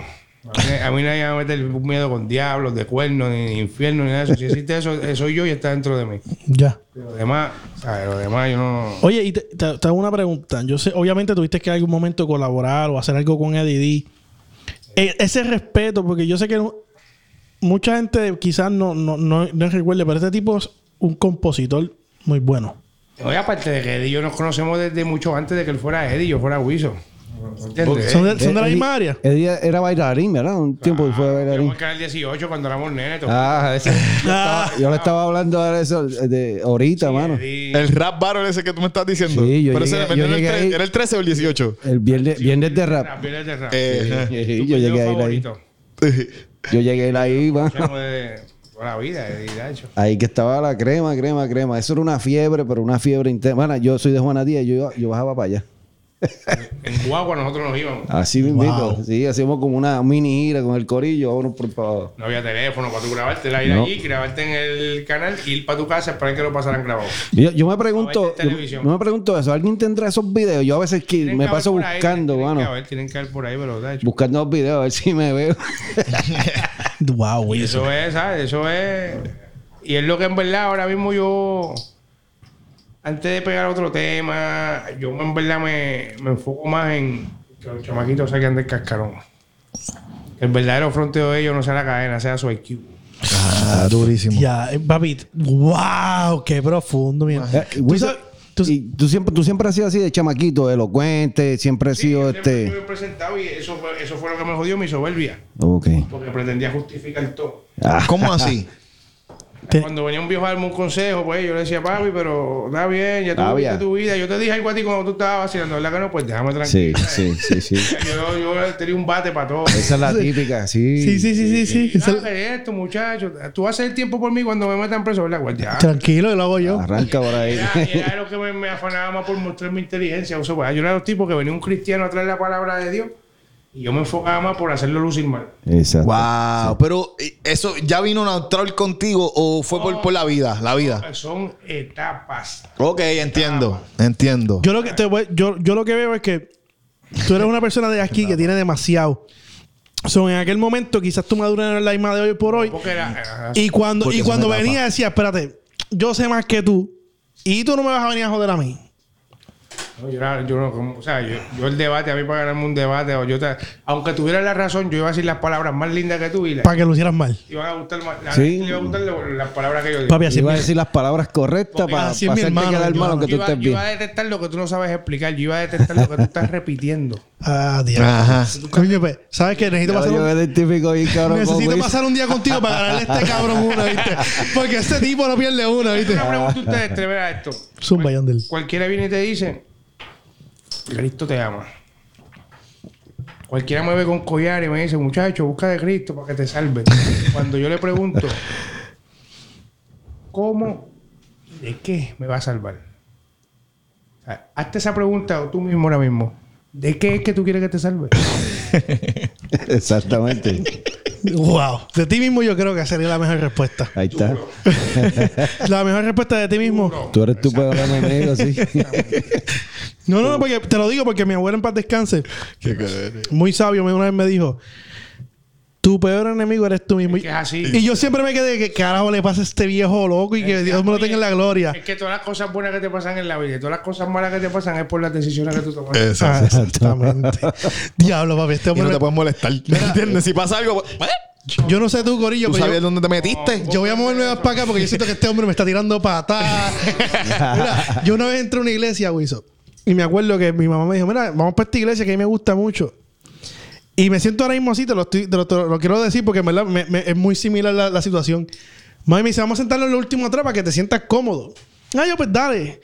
A mí, nadie me va a meter un miedo con diablos, de cuernos, ni infierno, ni nada de eso. Si existe eso, eso soy yo y está dentro de mí. Ya. Lo demás, ¿sabes? Lo demás yo no... Oye, y te, te- te hago una pregunta. Yo sé, obviamente tuviste que en algún momento colaborar o hacer algo con Eddie D. E- ese respeto, porque yo sé que no- mucha gente quizás no, no, no, no recuerde, pero este tipo un compositor muy bueno. Oye, aparte de que Eddie y yo nos conocemos desde mucho antes de que él fuera Eddie y yo fuera Wiso. ¿Entiendes? ¿Son de, son de la misma área? Eddie era bailarín, ¿verdad? Un tiempo que fue bailarín. Yo en el 18 cuando éramos nenes. Ah, ese- Ah, yo le estaba hablando de eso de ahorita, mano. Eddie- El rap battle ese que tú me estás diciendo. Sí, yo Pero llegué- ese- yo era, el llegué tre- ahí. era el 13 o el 18. El viernes, viernes de rap. Rap, viernes de rap. Eh, Sí, Tu yo llegué a ir ahí. favorito. Yo llegué a ir ahí, mano. Toda la vida, Dacho. Ahí que estaba la crema, crema, crema. Eso era una fiebre, pero una fiebre intensa. Bueno, yo soy de Juana Díaz, yo, yo bajaba para allá. En Guagua nosotros nos íbamos. Así mismo. Wow. Sí, hacíamos como una mini gira con el corillo, vámonos por para No había teléfono para tú grabarte, la ir No. allí, grabarte en el canal, ir para tu casa, esperar que lo pasaran grabado. Yo, yo me pregunto, yo, me pregunto eso, ¿alguien tendrá esos videos? Yo a veces que Tienen me que paso ahí, buscando, tienen, mano. Que haber, tienen que haber por ahí, pero. Buscando los videos, a ver si me veo. wow, Y eso es, ¿sabes? Eso es. Y es lo que en verdad ahora mismo yo. Antes de pegar otro tema, yo en verdad me, me enfoco más en que los chamaquitos saquen del cascarón. El verdadero fronteo de ellos no sea la cadena, sea su IQ. Ah, durísimo. Ya, eh, papi. Wow, qué profundo, mira. ¿Tú y tú siempre, tú siempre has sido así de chamaquito, elocuente, siempre has Sí, sido yo siempre este. me he presentado y eso fue, eso fue lo que me jodió mi soberbia. Ok. Porque pretendía justificar todo. Ah, ¿Cómo así? Te- Cuando venía un viejo a darme un consejo, pues yo le decía, papi, pero está bien, ya tú Está viviste tu vida. Yo te dije algo a ti cuando tú estabas vacilando, ¿verdad que no? Pues déjame sí, tranquilo. sí, sí, sí. Yo, yo tenía un bate para todo. Esa es la típica, sí. Sí, sí, sí, sí, sí. Esa- "Ah, ¿qué es esto, muchacho? Tú vas a hacer tiempo por mí cuando me metan preso, ¿verdad? Pues ya. Tranquilo, lo hago yo. Arranca por ahí. Era, era lo que me, me afanaba más por mostrar mi inteligencia. O sea, pues, yo era los tipos que venía un cristiano a traer la palabra de Dios y yo me enfocaba más por hacerlo lucir mal. Exacto. Wow. Pero eh, eso ya vino neutral contigo o fue por, por la vida, la vida. Son etapas. Ok, entiendo, entiendo. Yo lo que te voy- yo, yo lo que veo es que tú eres una persona de aquí que tiene demasiado. So, en aquel momento quizás tu madurez no es la misma de hoy por hoy. Era, era- Y cuando, y son cuando venía decía, espérate, yo sé más que tú. Y tú no me vas a venir a joder a mí. No, yo, era- yo no, como- o sea, yo, yo el debate, a mí para ganarme un debate, o yo te- aunque tuviera la razón, yo iba a decir las palabras más lindas que tú y le Para que lo hicieras mal. iban a gustar más. La Sí. gente le iba a gustar las palabras que yo digo. Papi, así Iba a decir las palabras correctas Porque para mi hacerte hermano, quedar yo- mal aunque tú iba, estés yo iba a detectar lo que tú no sabes explicar. Yo iba a detectar lo que tú estás repitiendo. Ah, Dios. Ajá. Coño, pues, ¿sabes qué? Necesito pasar un, bien, cabrón. con necesito Wiz. pasar un día contigo para ganarle a este cabrón una, ¿viste? Porque este tipo no pierde una, ¿viste? Una pregunta a ustedes, te a esto. Zumba, Yandel. Cualquiera viene y te dice, Cristo te ama. Cualquiera me ve con collar y me dice, muchacho, busca de Cristo para que te salve. Cuando yo le pregunto, ¿cómo de qué me va a salvar? O sea, hazte esa pregunta tú mismo ahora mismo. ¿De qué es que tú quieres que te salve? Exactamente. Wow. De ti mismo yo creo que sería la mejor respuesta. Ahí está. La mejor respuesta de ti mismo. Tú eres tu peor enemigo, sí. No, no, no, porque te lo digo porque mi abuela en paz descanse, muy sabio, me- una vez me dijo, tu peor enemigo eres tú mismo. Es que es así. Y yo siempre me quedé que carajo le pasa a este viejo loco y que Dios me lo tenga en la gloria. Es que todas las cosas buenas que te pasan en la vida y todas las cosas malas que te pasan es por las decisiones que tú tomas. Ah, exactamente. Diablo, papi, este Y hombre... no te puedes molestar. ¿Me entiendes? Si pasa algo, pues, Yo no sé tú, Corillo, tú pero sabes yo, dónde te metiste. yo voy a moverme más para acá porque yo siento que este hombre me está tirando patadas. Mira, yo una vez entré a una iglesia, Wiso, y me acuerdo que mi mamá me dijo, mira, vamos para esta iglesia que a mí me gusta mucho. Y me siento ahora mismo así, te lo, estoy- te lo, quiero decir porque en verdad es muy similar la, situación. Mami me dice, vamos a sentarnos en lo último atrás para que te sientas cómodo. Ah, yo pues dale.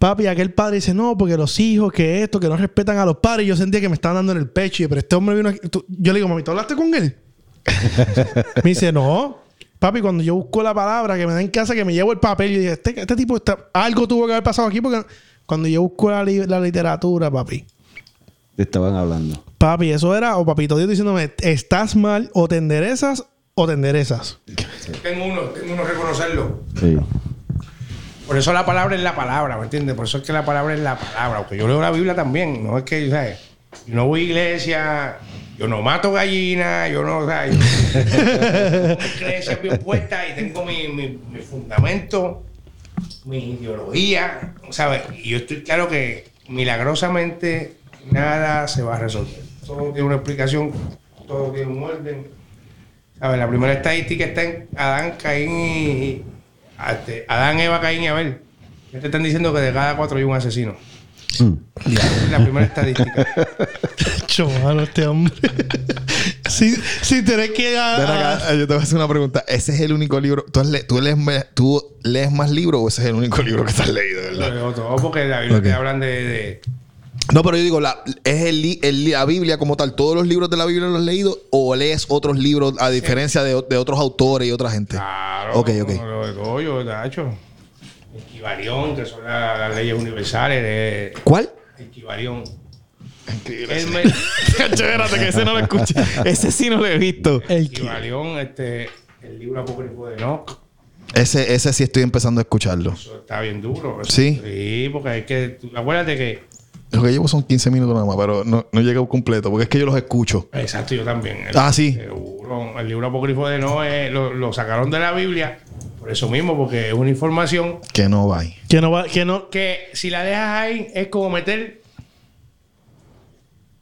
Papi, aquel padre dice, no, porque los hijos, que esto, que no respetan a los padres. Yo sentía que me estaban dando en el pecho. Y, pero este hombre vino aquí. Yo le digo, mami, ¿tú hablaste con él? me dice, no. Papi, cuando yo busco la palabra que me da en casa, que me llevo el papel, yo dije, este, este tipo está... Algo tuvo que haber pasado aquí porque cuando yo busco la, la literatura, papi. Te estaban hablando. Papi, eso era, o papito Dios diciéndome, estás mal, o te enderezas, o te enderezas. Tengo uno, tengo uno reconocerlo. Sí. Por eso la palabra es la palabra, ¿me entiendes? Por eso es que la palabra es la palabra. Aunque yo leo la Biblia también. No es que, ¿sabes? Yo no voy a iglesia. Yo no mato gallinas, yo no, o sea, yo tengo mis creencias bien puestas y tengo mi, mi, mi fundamento, mi ideología, ¿sabes? Y yo estoy claro que milagrosamente nada se va a resolver. Todo tiene una explicación, todo tiene un orden. ¿Sabes? La primera estadística está en Adán, Caín y... este, Adán, Eva, Caín y Abel. Ya te están diciendo que de cada cuatro hay un asesino. Es la primera estadística. Cho, mano, este hombre. si, si tenés que. ah, acá, yo te voy a hacer una pregunta. ¿Ese es el único libro? ¿Tú, le- tú lees, me- tú lees más libros o ese es el único libro que has leído, verdad? Lo todo porque la Biblia Ok. te hablan de, de- No, pero yo digo, la, ¿es el, la Biblia como tal? ¿Todos los libros de la Biblia los has leído? ¿O lees otros libros a diferencia de, de otros autores y otra gente? Claro. Ok, ok. Lo de todo, yo, Tacho. Equivalión, que son la- las leyes universales. De, ¿Cuál? equivalión. El me- Espérate, que ese no lo escuché. Ese sí no lo he visto. el equivalión, este, el libro apócrifo de Enoch. Ese, ese sí estoy empezando a escucharlo. Eso está bien duro. Eso- Sí. Sí, porque es que, tú- acuérdate que, Lo que llevo son 15 minutos nada más, pero no, no llego completo porque es que yo los escucho. exacto, yo también. Ah, sí. Seguro. El libro apócrifo de eh, lo, lo sacaron de la Biblia por eso mismo, porque es una información Que no va ahí. que no va, que no. que si la dejas ahí es como meter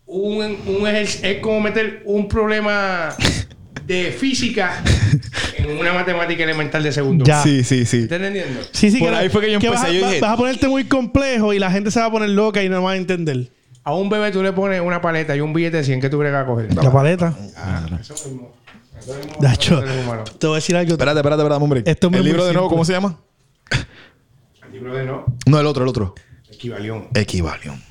un, un ejer- es como meter un problema de física en una matemática elemental de segundo. Ya. Sí, sí, sí. ¿Estás entendiendo? Sí, sí, Por que, ahí fue que yo empecé, vas, a- yo dije- vas a ponerte muy complejo y la gente se va a poner loca y no va a entender. A un bebé tú le pones una paleta y un billete de 100 que tú bregas a coger. La paleta. Ah, eso mismo. Eso mismo Dacho, te voy a decir algo. Espérate, espérate, espérate, hombre. Esto es ¿El libro de simple. nuevo cómo se llama? El libro de no, No, el otro, el otro. equivalión. Equivalión.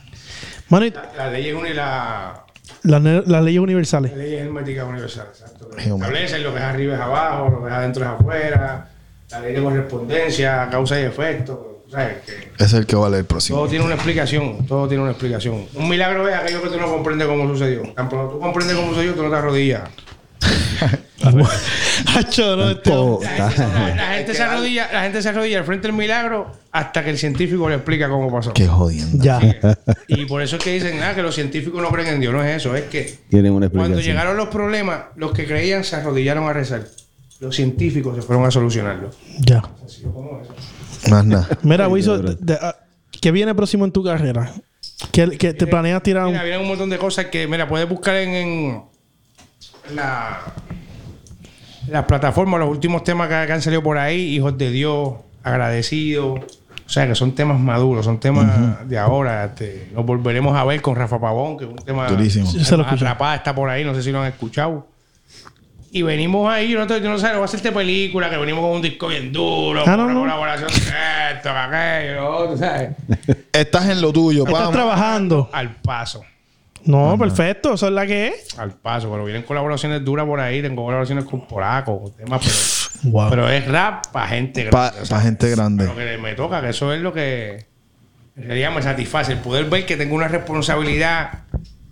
Mano, y La, la ley es una y la, las las leyes universales. la ley es hermética universal. Exacto. Establecen lo que es arriba es abajo, lo que es adentro es afuera. La ley de correspondencia, causa y efecto. ¿Sabes? Que Ese es el que va a leer el próximo. Todo tiene una explicación, todo tiene una explicación. Un milagro es aquello que tú no comprendes cómo sucedió. Tan pronto tú comprendes cómo sucedió, tú no te arrodillas. Hacho, no, este. La gente, la- la gente se arrodilla, la gente se arrodilla al frente del milagro hasta que el científico le explica cómo pasó. Qué jodiendo. Ya. Y por eso es que dicen ah, que los científicos no creen en Dios. No es eso, es que Tienen una cuando llegaron los problemas, los que creían se arrodillaron a rezar. Los científicos se fueron a solucionarlo. Ya. Más nada. Mira, Wiso, ah, ¿qué viene próximo en tu carrera? ¿Qué, qué te planeas tirar? un- Mira, vienen un montón de cosas que, mira, puedes buscar en, en la, las plataformas, los últimos temas que, que han salido por ahí, Hijos de Dios, Agradecidos. O sea, que son temas maduros, son temas de ahora. este, nos volveremos a ver con Rafa Pavón, que es un tema... Durísimo. Atrapada está por ahí, no sé si lo han escuchado. Y venimos ahí, yo no, te- yo no sé, no voy a hacerte película, que venimos con un disco bien duro, Ah, con una no. colaboración de esto, que aquello, lo otro, ¿sabes? Estás en lo tuyo, ¿Estás vamos. trabajando? Al paso. No, perfecto. Eso es la que es. Al paso, pero vienen colaboraciones duras por ahí, tengo colaboraciones con polacos, temas, pero, Wow. pero es rap para gente Para grande. o sea, gente grande. Lo que me toca, que eso es lo que en realidad me satisface, el poder ver que tengo una responsabilidad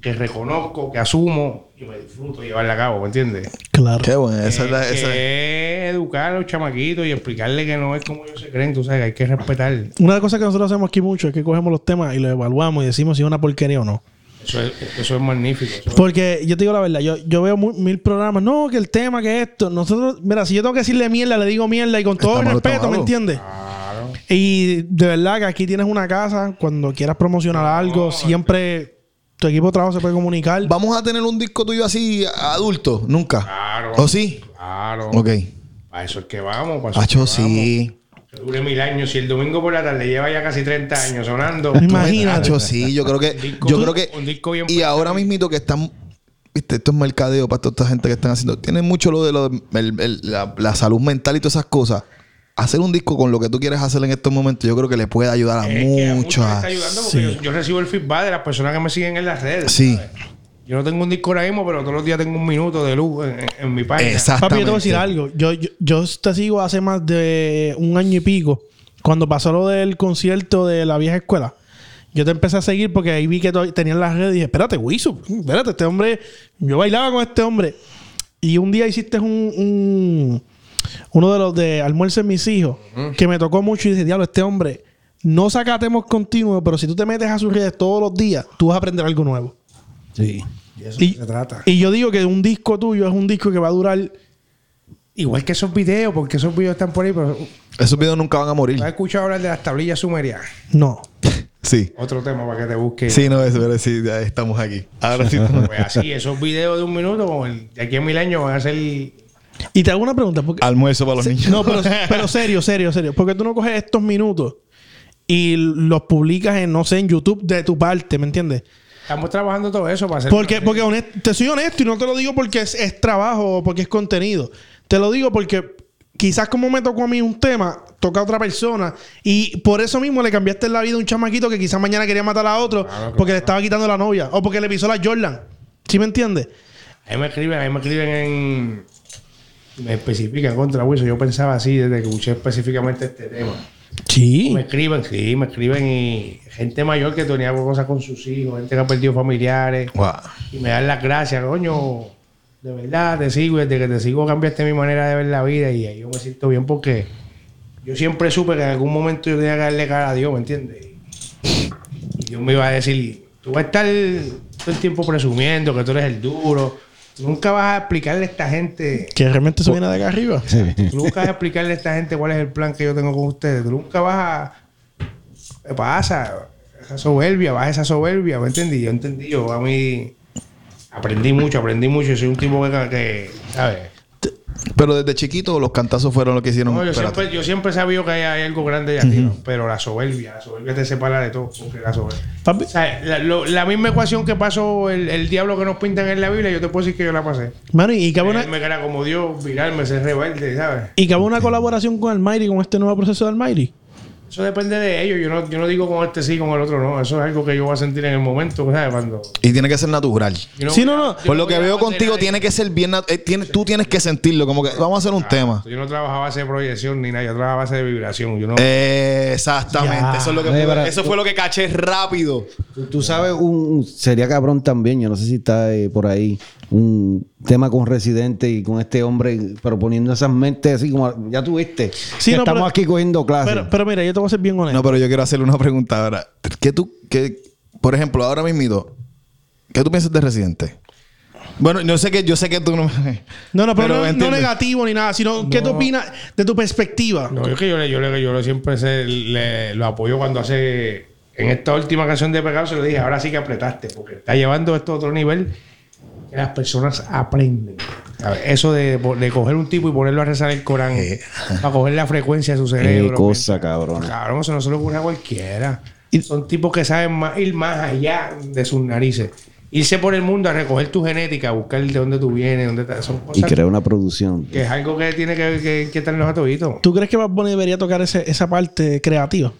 que reconozco, que asumo y me disfruto llevarla a cabo, ¿me entiendes? Claro. Qué bueno. Esa es la. que esa- es educar a los chamaquitos y explicarle que no es como ellos se creen, tú sabes, que hay que respetar. Una de las cosas que nosotros hacemos aquí mucho es que cogemos los temas y los evaluamos y decimos si es una porquería o no. Eso es, eso es magnífico. eso es- Porque yo te digo la verdad, yo, yo veo mil programas, no, que el tema, que esto. Nosotros, mira, si yo tengo que decirle mierda, le digo mierda y con todo el respeto, ¿me entiendes? Claro. Y de verdad que aquí tienes una casa, cuando quieras promocionar algo, siempre tu equipo de trabajo se puede comunicar. Vamos a tener un disco tuyo así adulto, nunca. Claro. ¿O sí? Claro. Ok. Para eso es que vamos. Para eso es que sí. Dure mil años. Si el domingo por la tarde lleva ya casi 30 años sonando. Imagínate. Hacho, sí. Yo creo que. Disco- Yo creo que. un disco bien Y ahora mismito que están. Viste, esto es mercadeo para toda esta gente que están haciendo. Tienen mucho lo de lo de- el- el- la, la salud mental y todas esas cosas. Hacer un disco con lo que tú quieres hacer en estos momentos, yo creo que le puede ayudar a Es que a mucho. muchos les a- está ayudando porque yo, yo recibo el feedback de las personas que me siguen en las redes. Sí. ¿sabes? Yo no tengo un disco ahora mismo, pero todos los días tengo un minuto de luz en, en- en mi página. Exactamente. Papi, yo te voy a decir algo. Yo, yo, yo te sigo hace más de un año y pico. Cuando pasó lo del concierto de la vieja escuela, yo te empecé a seguir porque ahí vi que tenían las redes y dije, espérate, Wiso, espérate, este hombre, yo bailaba con este hombre. Y un día hiciste un, un- uno de los de almuerzo en mis hijos que me tocó mucho y dije, diablo, este hombre no saca temas continuos, pero si tú te metes a sus redes todos los días, tú vas a aprender algo nuevo. Sí. Y eso Y, se trata. y yo digo que un disco tuyo es un disco que va a durar. Igual que esos videos, porque esos videos están por ahí, pero Esos videos nunca van a morir. ¿tú has escuchado hablar de las tablillas sumerianas? No. Sí. Otro tema para que te busques. Sí, no, eso, pero sí, ya estamos aquí. Ahora sí. Pues así, esos videos de un minuto, como el de aquí a mil años, van a ser. Y te hago una pregunta. Porque, Almuerzo para los niños. no, pero, pero serio, serio, serio. Porque tú no coges estos minutos y los publicas en, no sé, en YouTube de tu parte, ¿me entiendes? Estamos trabajando todo eso para hacer. Porque, porque honest- te soy honesto y no te lo digo porque es, es trabajo o porque es contenido. Te lo digo porque quizás como me tocó a mí un tema, toca a otra persona y por eso mismo le cambiaste la vida a un chamaquito que quizás mañana quería matar a otro Claro, porque le estaba quitando la novia o porque le pisó la Jordan. ¿Sí me entiendes? Ahí me escriben, ahí me escriben en. Me especifican contra Wilson. Yo pensaba así desde que escuché específicamente este tema. Sí. Me escriben, sí, me escriben y gente mayor que tenía cosas con sus hijos, gente que ha perdido familiares. Wow. Y me dan las gracias, coño. De verdad, te sigo. Desde que te sigo cambiaste mi manera de ver la vida. Y ahí yo me siento bien porque yo siempre supe que en algún momento yo tenía que darle cara a Dios, ¿me entiendes? Y Dios me iba a decir, tú vas a estar todo el tiempo presumiendo que tú eres el duro. Tú nunca vas a explicarle a esta gente... Que realmente eso viene de acá arriba. Tú nunca vas a explicarle a esta gente cuál es el plan que yo tengo con ustedes. Tú nunca vas a... ¿Qué pasa? Esa soberbia, baja esa soberbia, ¿me entendí? Yo entendí, yo a mí aprendí mucho, aprendí mucho. Yo soy un tipo que, que ¿sabes? Pero desde chiquito los cantazos fueron lo que hicieron. No, yo, siempre, yo siempre he sabido que hay, hay algo grande allá arriba, pero la soberbia, la soberbia te separa de todo. la O sea, la, lo- la misma ecuación que pasó el, el diablo que nos pintan en la Biblia, yo te puedo decir que yo la pasé. mano, y cabe una, Me era como Dios, virarme, ser rebelde, ¿sabes? y cabe una colaboración con Almighty, con este nuevo proceso de Almighty. Eso depende de ellos. Yo no, yo no digo con este sí, con el otro no. Eso es algo que yo voy a sentir en el momento, ¿sabes? Cuando. Y tiene que ser natural. Sí, no, no. Por lo que veo contigo, ahí. tiene que ser bien. eh, tiene- tú tienes que sentirlo. Como que vamos a hacer un tema. Yo no trabajo a base de proyección ni nada. Yo trabajo a base de vibración. Yo no. Eh, exactamente. Ya. Eso, es lo que Oye, pude- para- eso fue lo que caché rápido. Tú, tú sabes, un, un- sería cabrón también, yo no sé si está eh, por ahí, un tema con Residente y con este hombre proponiendo esas mentes así como, ya tuviste, Sí, que no, estamos pero- aquí cogiendo clases. Pero, pero mira, yo te voy a ser bien honesto. No, pero yo quiero hacerle una pregunta ahora. ¿Qué tú, qué, por ejemplo, ahora mismo, ¿qué tú piensas de Residente? Bueno, yo sé que, yo sé que tú no. No, no, pero, no, negativo ni nada, sino ¿qué tú opinas de tu perspectiva? No, es que yo, le- yo, le- yo le siempre se- le- lo apoyo cuando hace. En esta última canción de Pecado se lo dije, ahora sí que apretaste, porque está llevando esto a otro nivel que las personas aprenden. Eso de, de coger un tipo y ponerlo a rezar el Corán, para coger la frecuencia de su cerebro. Qué cosa, cabrón. Cabrón, eso no se le ocurre a cualquiera. Son tipos que saben más- ir más allá de sus narices. Irse por el mundo a recoger tu genética, a buscar de dónde tú vienes, dónde te- son y cosas crear una producción. que es algo que tiene que, que, que estar en los atobitos. ¿Tú crees que Bad Bunny debería tocar ese- esa parte creativa?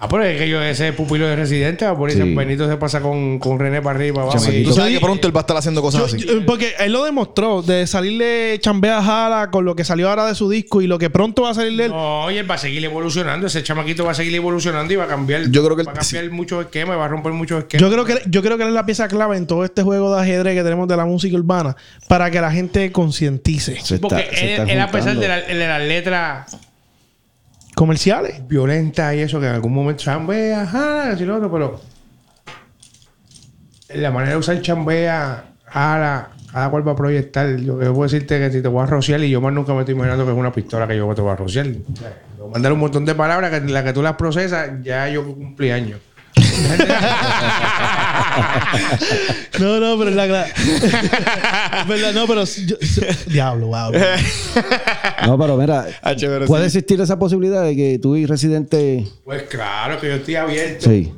Ah, pero es que yo ese pupilo de residente, ah, por ahí Sí. San Benito se pasa con, con René para arriba, abajo. Chamaquito. Tú sabes que pronto él va a estar haciendo cosas Yo- así. yo- porque él lo demostró, de salirle chambea a Jara con lo que salió ahora de su disco y lo que pronto va a salir de él. No, y él va a seguir evolucionando. Ese chamaquito va a seguir evolucionando y va a cambiar. Yo creo que va a él- cambiar muchos esquemas, va a romper muchos esquemas. Yo creo que yo creo que él es la pieza clave en todo este juego de ajedrez que tenemos de la música urbana para que la gente concientice. Se Porque está- se él, está él, a pesar juntando. de, la- de las letras Comerciales. violentas y eso, que en algún momento chambea, ajá, y lo otro, pero la manera de usar chambea, jala, cada cual va a proyectar. Yo, yo puedo decirte que si te voy a rociar y yo más nunca me estoy imaginando que es una pistola que yo te voy a rociar. O sea, a mandar un montón de palabras que la que tú las procesas, ya yo cumplí años. No, no, pero es la ¿Verdad? No, pero yo- yo- diablo, wow. No, pero mira, Ah, puede sí. existir esa posibilidad de que tú y Residente, Pues claro que yo estoy abierto. sí.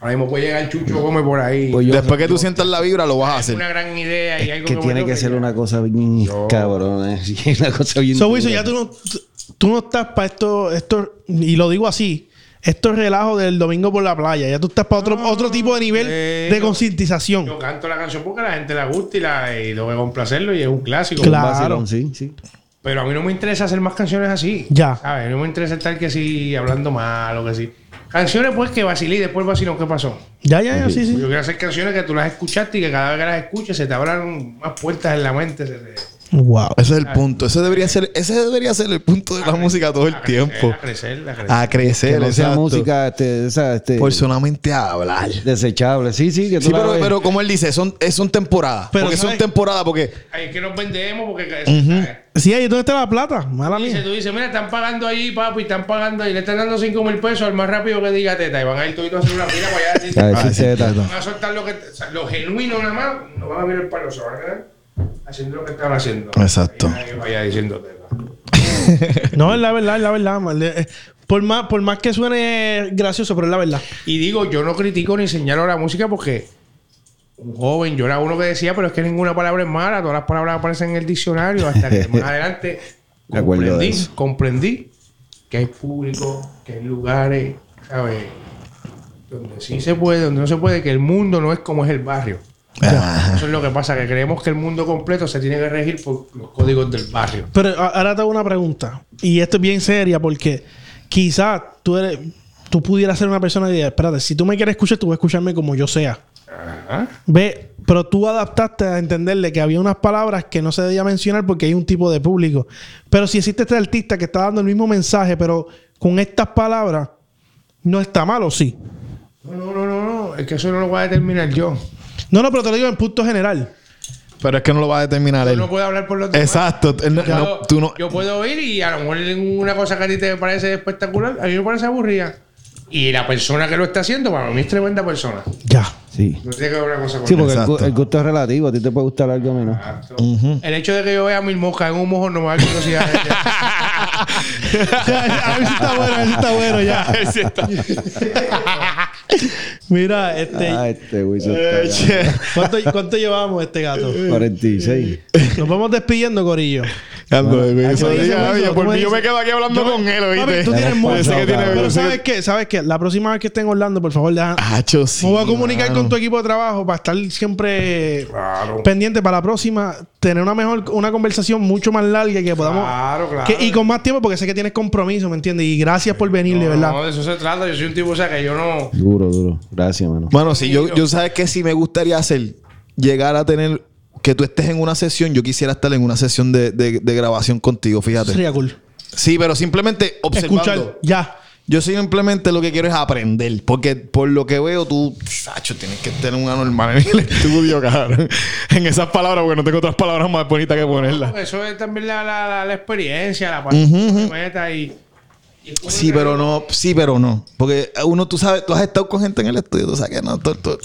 Ahora mismo puede llegar Chucho Gómez por ahí. Pues yo- Después que tú sientas la vibra, lo vas a es hacer. una gran idea y algo que tiene que ser una cosa bien cabrón, eh. Una cosa bien. So, Wilson, ya tú no, tú no estás para esto, esto, y lo digo así, esto es relajo del domingo por la playa. Ya tú estás para otro, otro tipo de nivel eh, de concientización. Yo canto la canción porque a la gente la gusta y, la, y lo a complacerlo y es un clásico. Un Claro. vacilón, sí, sí. Pero a mí no me interesa hacer más canciones así. Ya. ¿Sabes? No me interesa estar que sí hablando mal o que sí. Canciones pues que vacilé y después vacilón. ¿Qué pasó? Ya, ya, ya, sí, sí. Yo quiero hacer canciones que tú las escuchaste y que cada vez que las escuches se te abran más puertas en la mente. se te- Wow. Ese es el punto. Ese debería ser, ese debería ser el punto de la música todo el A crecer, tiempo. A crecer, a crecer. A crecer, Que no sea exacto. música este, esa, este, Por solamente hablar. desechable. Sí, sí, que tú Sí, pero, pero como él dice, son, es- son temporadas. Pero porque son ¿sabes? temporadas porque... Ahí es que nos vendemos porque... ¿sabes? Sí, ahí dónde está la plata. Mala mía. tú dices, mira, están pagando ahí, papi, están pagando ahí, le están dando 5 mil pesos al más rápido que diga teta y van a ir todos a hacer una fila para allá a decir, A Ah, decir sí, teta. teta. van a soltar lo que, o sea, lo genuino nada más, no van a ver el palo, se van a quedar haciendo lo que están haciendo. Exacto. Vaya teta. No, es la verdad, es la verdad. eh, Por más, por más que suene gracioso, pero es la verdad. Y digo, yo no critico ni señalo la música porque un joven, yo era uno que decía, pero es que ninguna palabra es mala, todas las palabras aparecen en el diccionario, hasta que más adelante comprendí, comprendí que hay público, que hay lugares, ¿sabes? Donde sí se puede, donde no se puede, que el mundo no es como es el barrio. Eso es lo que pasa, que creemos que el mundo completo se tiene que regir por los códigos del barrio. Pero a- ahora te hago una pregunta. Y esto es bien seria porque quizás tú eres, tú pudieras ser una persona de espérate, si tú me quieres escuchar, tú vas a escucharme como yo sea. Ajá. Ve, pero tú adaptaste a entenderle que había unas palabras que no se debía mencionar porque hay un tipo de público. Pero si existe este artista que está dando el mismo mensaje, pero con estas palabras, no está mal o sí. No, no, no, no, no, es que eso no lo voy a determinar yo. No, no, pero te lo digo en punto general. Pero es que no lo va a determinar Yo él. no puedo hablar por los demás. Exacto. Él no- Yo, no- tú no... yo puedo oír y a lo mejor una cosa que a ti te parece espectacular, a mí me parece aburrida. Y la persona que lo está haciendo, para mí es tremenda persona. Ya. Sí. No tiene que ver una cosa con Sí, porque el, gu- Exacto. el gusto es relativo. A ti te puede gustar algo menos. Exacto. El hecho de que yo vea mil moscas en un mojón no me da curiosidad. a ver si está bueno, a ver si está bueno ya. Mira, este, Ah, este Eh. ¿cuánto, cuánto llevamos este gato? 46. Nos vamos despidiendo, Corillo. Ando, bebé, eso ¿Qué me dice, por mí yo me quedo aquí hablando Yo- con él, Papi, ¿oíste? tú tienes mucho. Pero ¿sabes qué? ¿Sabes qué? La próxima vez que esté en Orlando, por favor, deja... Hacho, sí, me voy a comunicar mano. con tu equipo de trabajo para estar siempre Claro. pendiente para la próxima, tener una mejor, una conversación mucho más larga y que podamos... Claro, claro. que- y con más tiempo porque sé que tienes compromiso, ¿me entiendes? Y gracias por venir, de verdad. No, de eso se trata. Yo soy un tipo, o sea, que yo no. Duro, duro. Gracias, mano. Bueno, sí, yo, yo sabes que si me gustaría hacer, llegar a tener, que tú estés en una sesión, yo quisiera estar en una sesión de, de- de grabación contigo, fíjate. Sería cool. Sí, pero simplemente observando. Escuchar, ya. Yo simplemente lo que quiero es aprender. Porque por lo que veo, tú, Sacho, tienes que tener una normal en el estudio, cabrón. En esas palabras, porque no tengo otras palabras más bonitas que ponerlas. Eso es también la, la, la, la experiencia, la parte que me meta y. Sí, pero no- sí, pero no. Porque uno, tú sabes, tú has estado con gente en el estudio, tú sabes que no, tú- tú-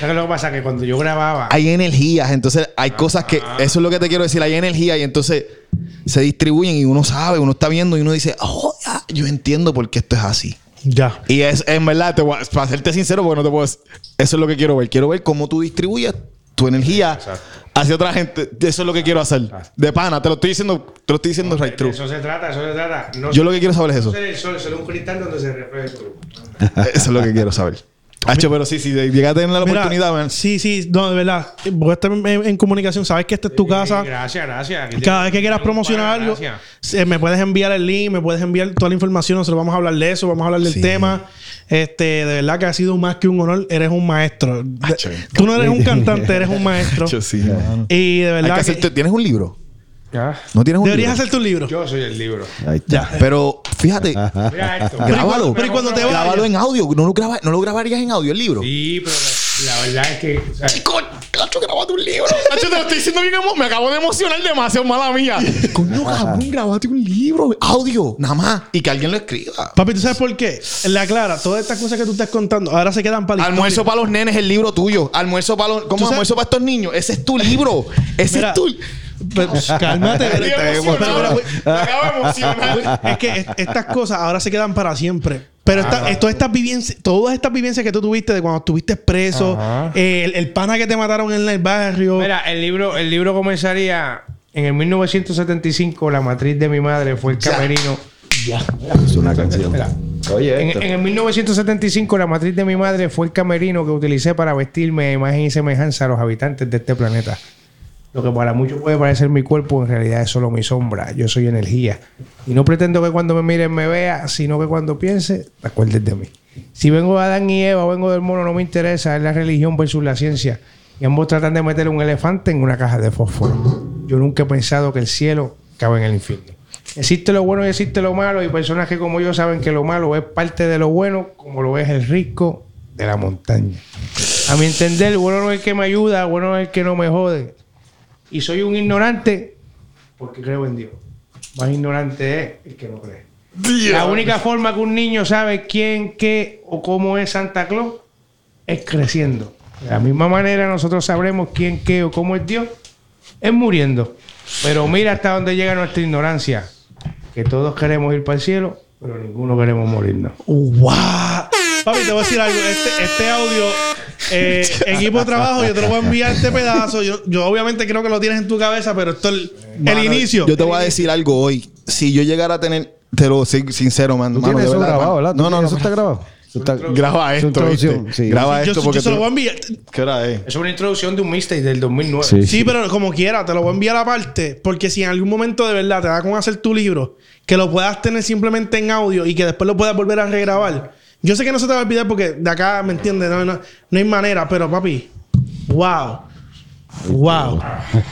¿Sabes lo que pasa? Que cuando yo grababa. hay energías, entonces hay cosas que, eso es lo que te quiero decir, hay energía y entonces se distribuyen y uno sabe, uno está viendo y uno dice, oh, ya, yo entiendo por qué esto es así. Ya. Y es, en verdad, te voy a- para serte sincero, porque no te puedo decir- Eso es lo que quiero ver. Quiero ver cómo tú distribuyes tu energía hacia otra gente. Eso es lo que quiero hacer. De pana, te lo estoy diciendo, te lo estoy diciendo right de true. eso se trata, eso se trata. No Yo lo que quiero saber es eso. no ser el sol, ser un cristal donde se refleja el sol. Eso es lo que quiero saber. Hacho, pero sí, sí, llegaste a tener la Mira, oportunidad, man. Sí, sí, no, de verdad. Voy a estar en, en comunicación. Sabes que esta es tu casa. Gracias, gracias. Cada vez que quieras promocionar algo, se- me puedes enviar el link, me puedes enviar toda la información. Nosotros vamos a hablar de eso, vamos a hablar del Sí. tema. Este, de verdad que ha sido más que un honor. Eres un maestro. De- Acho. tú no eres un cantante, eres un maestro. Hacho, sí. Y de Hay que verdad que, ¿Tienes un libro? Ya. ¿No tienes un deberías libro? hacerte un libro. Yo soy el libro. Ahí está. Ya. Pero fíjate. Grábalo. Pero ¿y cuando te vayas? grábalo en audio. ¿No lo, graba- ¿No lo grabarías en audio el libro? Sí, pero la verdad es que. o sea, Coño, Cacho, grabate un libro. Cacho, te lo estoy diciendo bien Me acabo de emocionar demasiado, mala mía. Coño, cabrón, grabate un libro. Audio, nada más. Y que alguien lo escriba. Papi, ¿tú sabes por qué? La clara, todas estas cosas que tú estás contando, ahora se quedan para Almuerzo para los nenes, el libro tuyo. Almuerzo para los. ¿Cómo almuerzo para estos niños? Ese es tu libro. Ese Mira, es tu. Pero, cálmate. Me acabo de emocionar. Es que est- estas cosas ahora se quedan para siempre. Pero esta- eh, todas estas vivencias, todas estas vivencias que tú tuviste de cuando estuviste preso, eh, el, el pana que te mataron en el barrio. Mira, el libro, el libro comenzaría en el 1975. La matriz de mi madre fue el camerino. Es una canción. Mira, Oye, En, en el 1975, la matriz de mi madre fue el camerino que utilicé para vestirme a imagen y semejanza a los habitantes de este planeta. Lo que para muchos puede parecer mi cuerpo, en realidad es solo mi sombra. Yo soy energía. Y no pretendo que cuando me miren me vea, sino que cuando piense, te de mí. Si vengo de Adán y Eva vengo del mono, no me interesa. Es la religión versus la ciencia. Y ambos tratan de meter un elefante en una caja de fósforo. Yo nunca he pensado que el cielo cabe en el infierno. Existe lo bueno y existe lo malo, y personas que como yo saben que lo malo es parte de lo bueno, como lo es el rico de la montaña. A mi entender, bueno no es el que me ayuda, bueno es el que no me jode. Y soy un ignorante porque creo en Dios. Más ignorante es el que no cree. La única forma que un niño sabe quién, qué o cómo es Santa Claus es creciendo. De la misma manera nosotros sabremos quién, qué o cómo es Dios es muriendo. Pero mira hasta dónde llega nuestra ignorancia. Que todos queremos ir para el cielo, pero ninguno queremos morirnos. ¡Wow! Papi, te voy a decir algo. Este, este audio, eh, equipo de trabajo, yo te lo voy a enviar este pedazo. Yo, yo obviamente creo que lo tienes en tu cabeza, pero esto es el, inicio. Yo te voy a decir algo hoy. Si yo llegara a tener, te lo soy sincero, man. Tú mano, tienes de eso verdad, grabado. ¿verdad? No, no, no. Eso está grabado. Está- Graba esto, sí. Graba yo, esto yo porque se lo voy a enviar. ¿Qué hora es? Es una introducción de un mixtape del 2009. Sí. Sí, pero como quiera, te lo voy a enviar aparte. Porque si en algún momento de verdad te da con hacer tu libro, que lo puedas tener simplemente en audio y que después lo puedas volver a regrabar. Yo sé que no se te va a olvidar porque de acá, ¿me entiendes? No, no, no hay manera, pero papi, wow. Wow.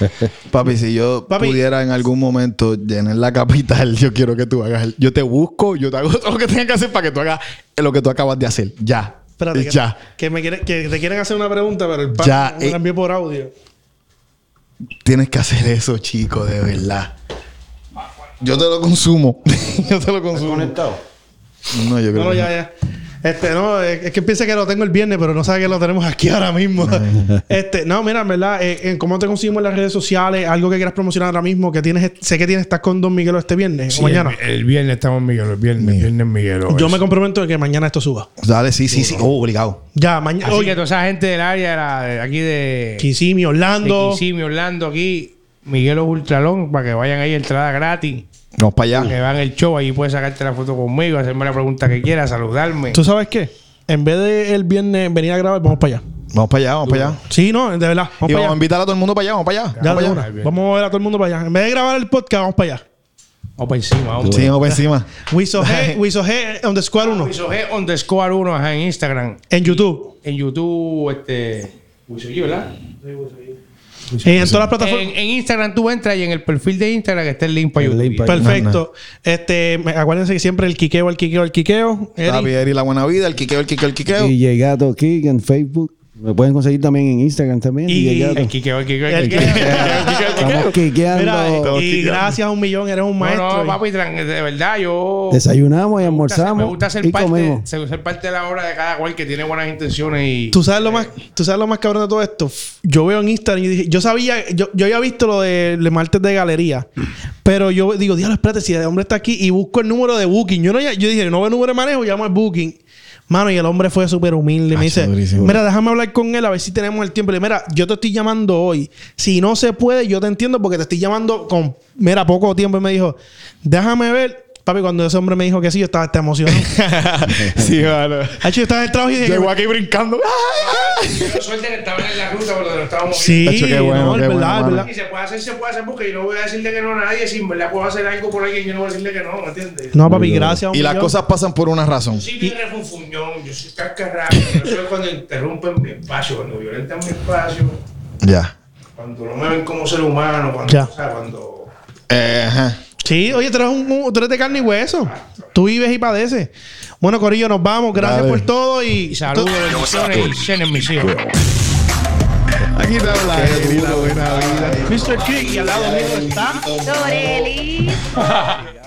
Papi, si yo Papi. pudiera en algún momento llenar la capital, yo quiero que tú hagas el... Yo te busco, yo te hago todo lo que tengas que hacer para que tú hagas lo que tú acabas de hacer. Ya. Espérate, que, ya. que me quiere- que te quieren hacer una pregunta, pero el pan Ya, me eh. la envió por audio. Tienes que hacer eso, chico, de verdad. Yo te lo consumo. yo te lo consumo. conectado? No, yo creo No, no, que ya, ya. Este, no, es que piensa que lo tengo el viernes, pero no sabe que lo tenemos aquí ahora mismo. este, no, mira, en verdad, eh, en ¿cómo te conseguimos en las redes sociales? Algo que quieras promocionar ahora mismo, que tienes, sé que tienes, estás con Don Miguelo este viernes Sí, o mañana. El, el viernes estamos en Miguel, el viernes, el viernes Miguel. Yo me comprometo de que mañana esto suba. Dale, sí, sí, sí. Oh, obligado. Ya, mañana. Que toda esa gente del área la- de aquí de, Kissimmee, Orlando. de Kissimmee, Orlando, aquí, Miguel Ultralón, para que vayan ahí entrada gratis. Vamos para allá. Que vean el show, ahí puedes sacarte la foto conmigo, hacerme la pregunta que quieras, saludarme. ¿Tú sabes qué? En vez de el viernes venir a grabar, vamos para allá. Vamos para allá, vamos para allá. Sí, no, de verdad. Vamos Y para vamos a allá. invitar a todo el mundo para allá, vamos para allá. Ya, Vamos de para una. allá. Vamos a ver a todo el mundo para allá. En vez de grabar el podcast, vamos para allá. Vamos para encima, vamos. Sí, vamos para encima. Wisoge, Wisoge on the squad 1. Wisoge on the squad 1 ajá, en Instagram. En YouTube. En YouTube, este. Wisoge, ¿verdad? Y en todas las plataformas. En, en Instagram tú entras y en el perfil de Instagram que está el link para El YouTube. link para- Perfecto. Este, acuérdense que siempre el quiqueo, el quiqueo, el quiqueo. Eddie. Javier y la buena vida, el quiqueo, el quiqueo, el quiqueo. Y Llegato Kick en Facebook. Me pueden conseguir también en Instagram también. Y- Y Llegato. El Kikeo, el Kikeo, El el Kikeo. Kikeo. Estamos quiqueando. Mira, Todos y quiqueando. gracias a un millón, eres un maestro. No, papi, de verdad, yo. Desayunamos y me gusta ser- almorzamos Me gusta ser y parte, ser, ser parte de la obra de cada cual que tiene buenas intenciones y. ¿Tú sabes lo más, tú sabes lo más cabrón de todo esto. Yo veo en Instagram y dije, yo sabía, yo, yo había visto lo de, de martes de galería, pero yo digo, diablo, espérate, si el hombre está aquí y busco el número de booking. Yo no, yo dije, no veo el número de manejo, llamo al booking. Mano, y el hombre fue súper humilde. Me dice, durísimo. mira, déjame hablar con él a ver si tenemos el tiempo. Le digo, mira, yo te estoy llamando hoy. Si no se puede, yo te entiendo porque te estoy llamando con, mira, poco tiempo. Y me dijo, déjame ver. Papi, cuando ese hombre me dijo que sí, yo estaba hasta emocionado. sí, mano. Hacho, yo estaba en el trabajo y dije, Llegó aquí brincando. Yo suerte que estaban en la ruta cuando nos estábamos sí, Hacho, qué bueno, no, es qué verdad, bueno, es mano. verdad. Y se puede hacer, se puede hacer porque yo no voy a decirle que no a nadie. Si en verdad puedo hacer algo por alguien, yo no voy a decirle que no, ¿me entiendes? No, papi, gracias. a un Y las cosas pasan por una razón. Sí, bien refunfuñón, yo soy cascarraco. Yo soy cuando interrumpen mi espacio, cuando violentan mi espacio, Ya. cuando no me ven como ser humano, cuando, Ya. o sea, cuando Eh, ajá. Sí, oye, tú eres, un, un- tú eres de carne y hueso. Tú vives y padeces. Bueno, Corillo, nos vamos. Gracias por todo y... saludos, bendiciones y mis hijos. Aquí te habla Eddie, la buena vida. Mr. King y al lado mío está... Doreli.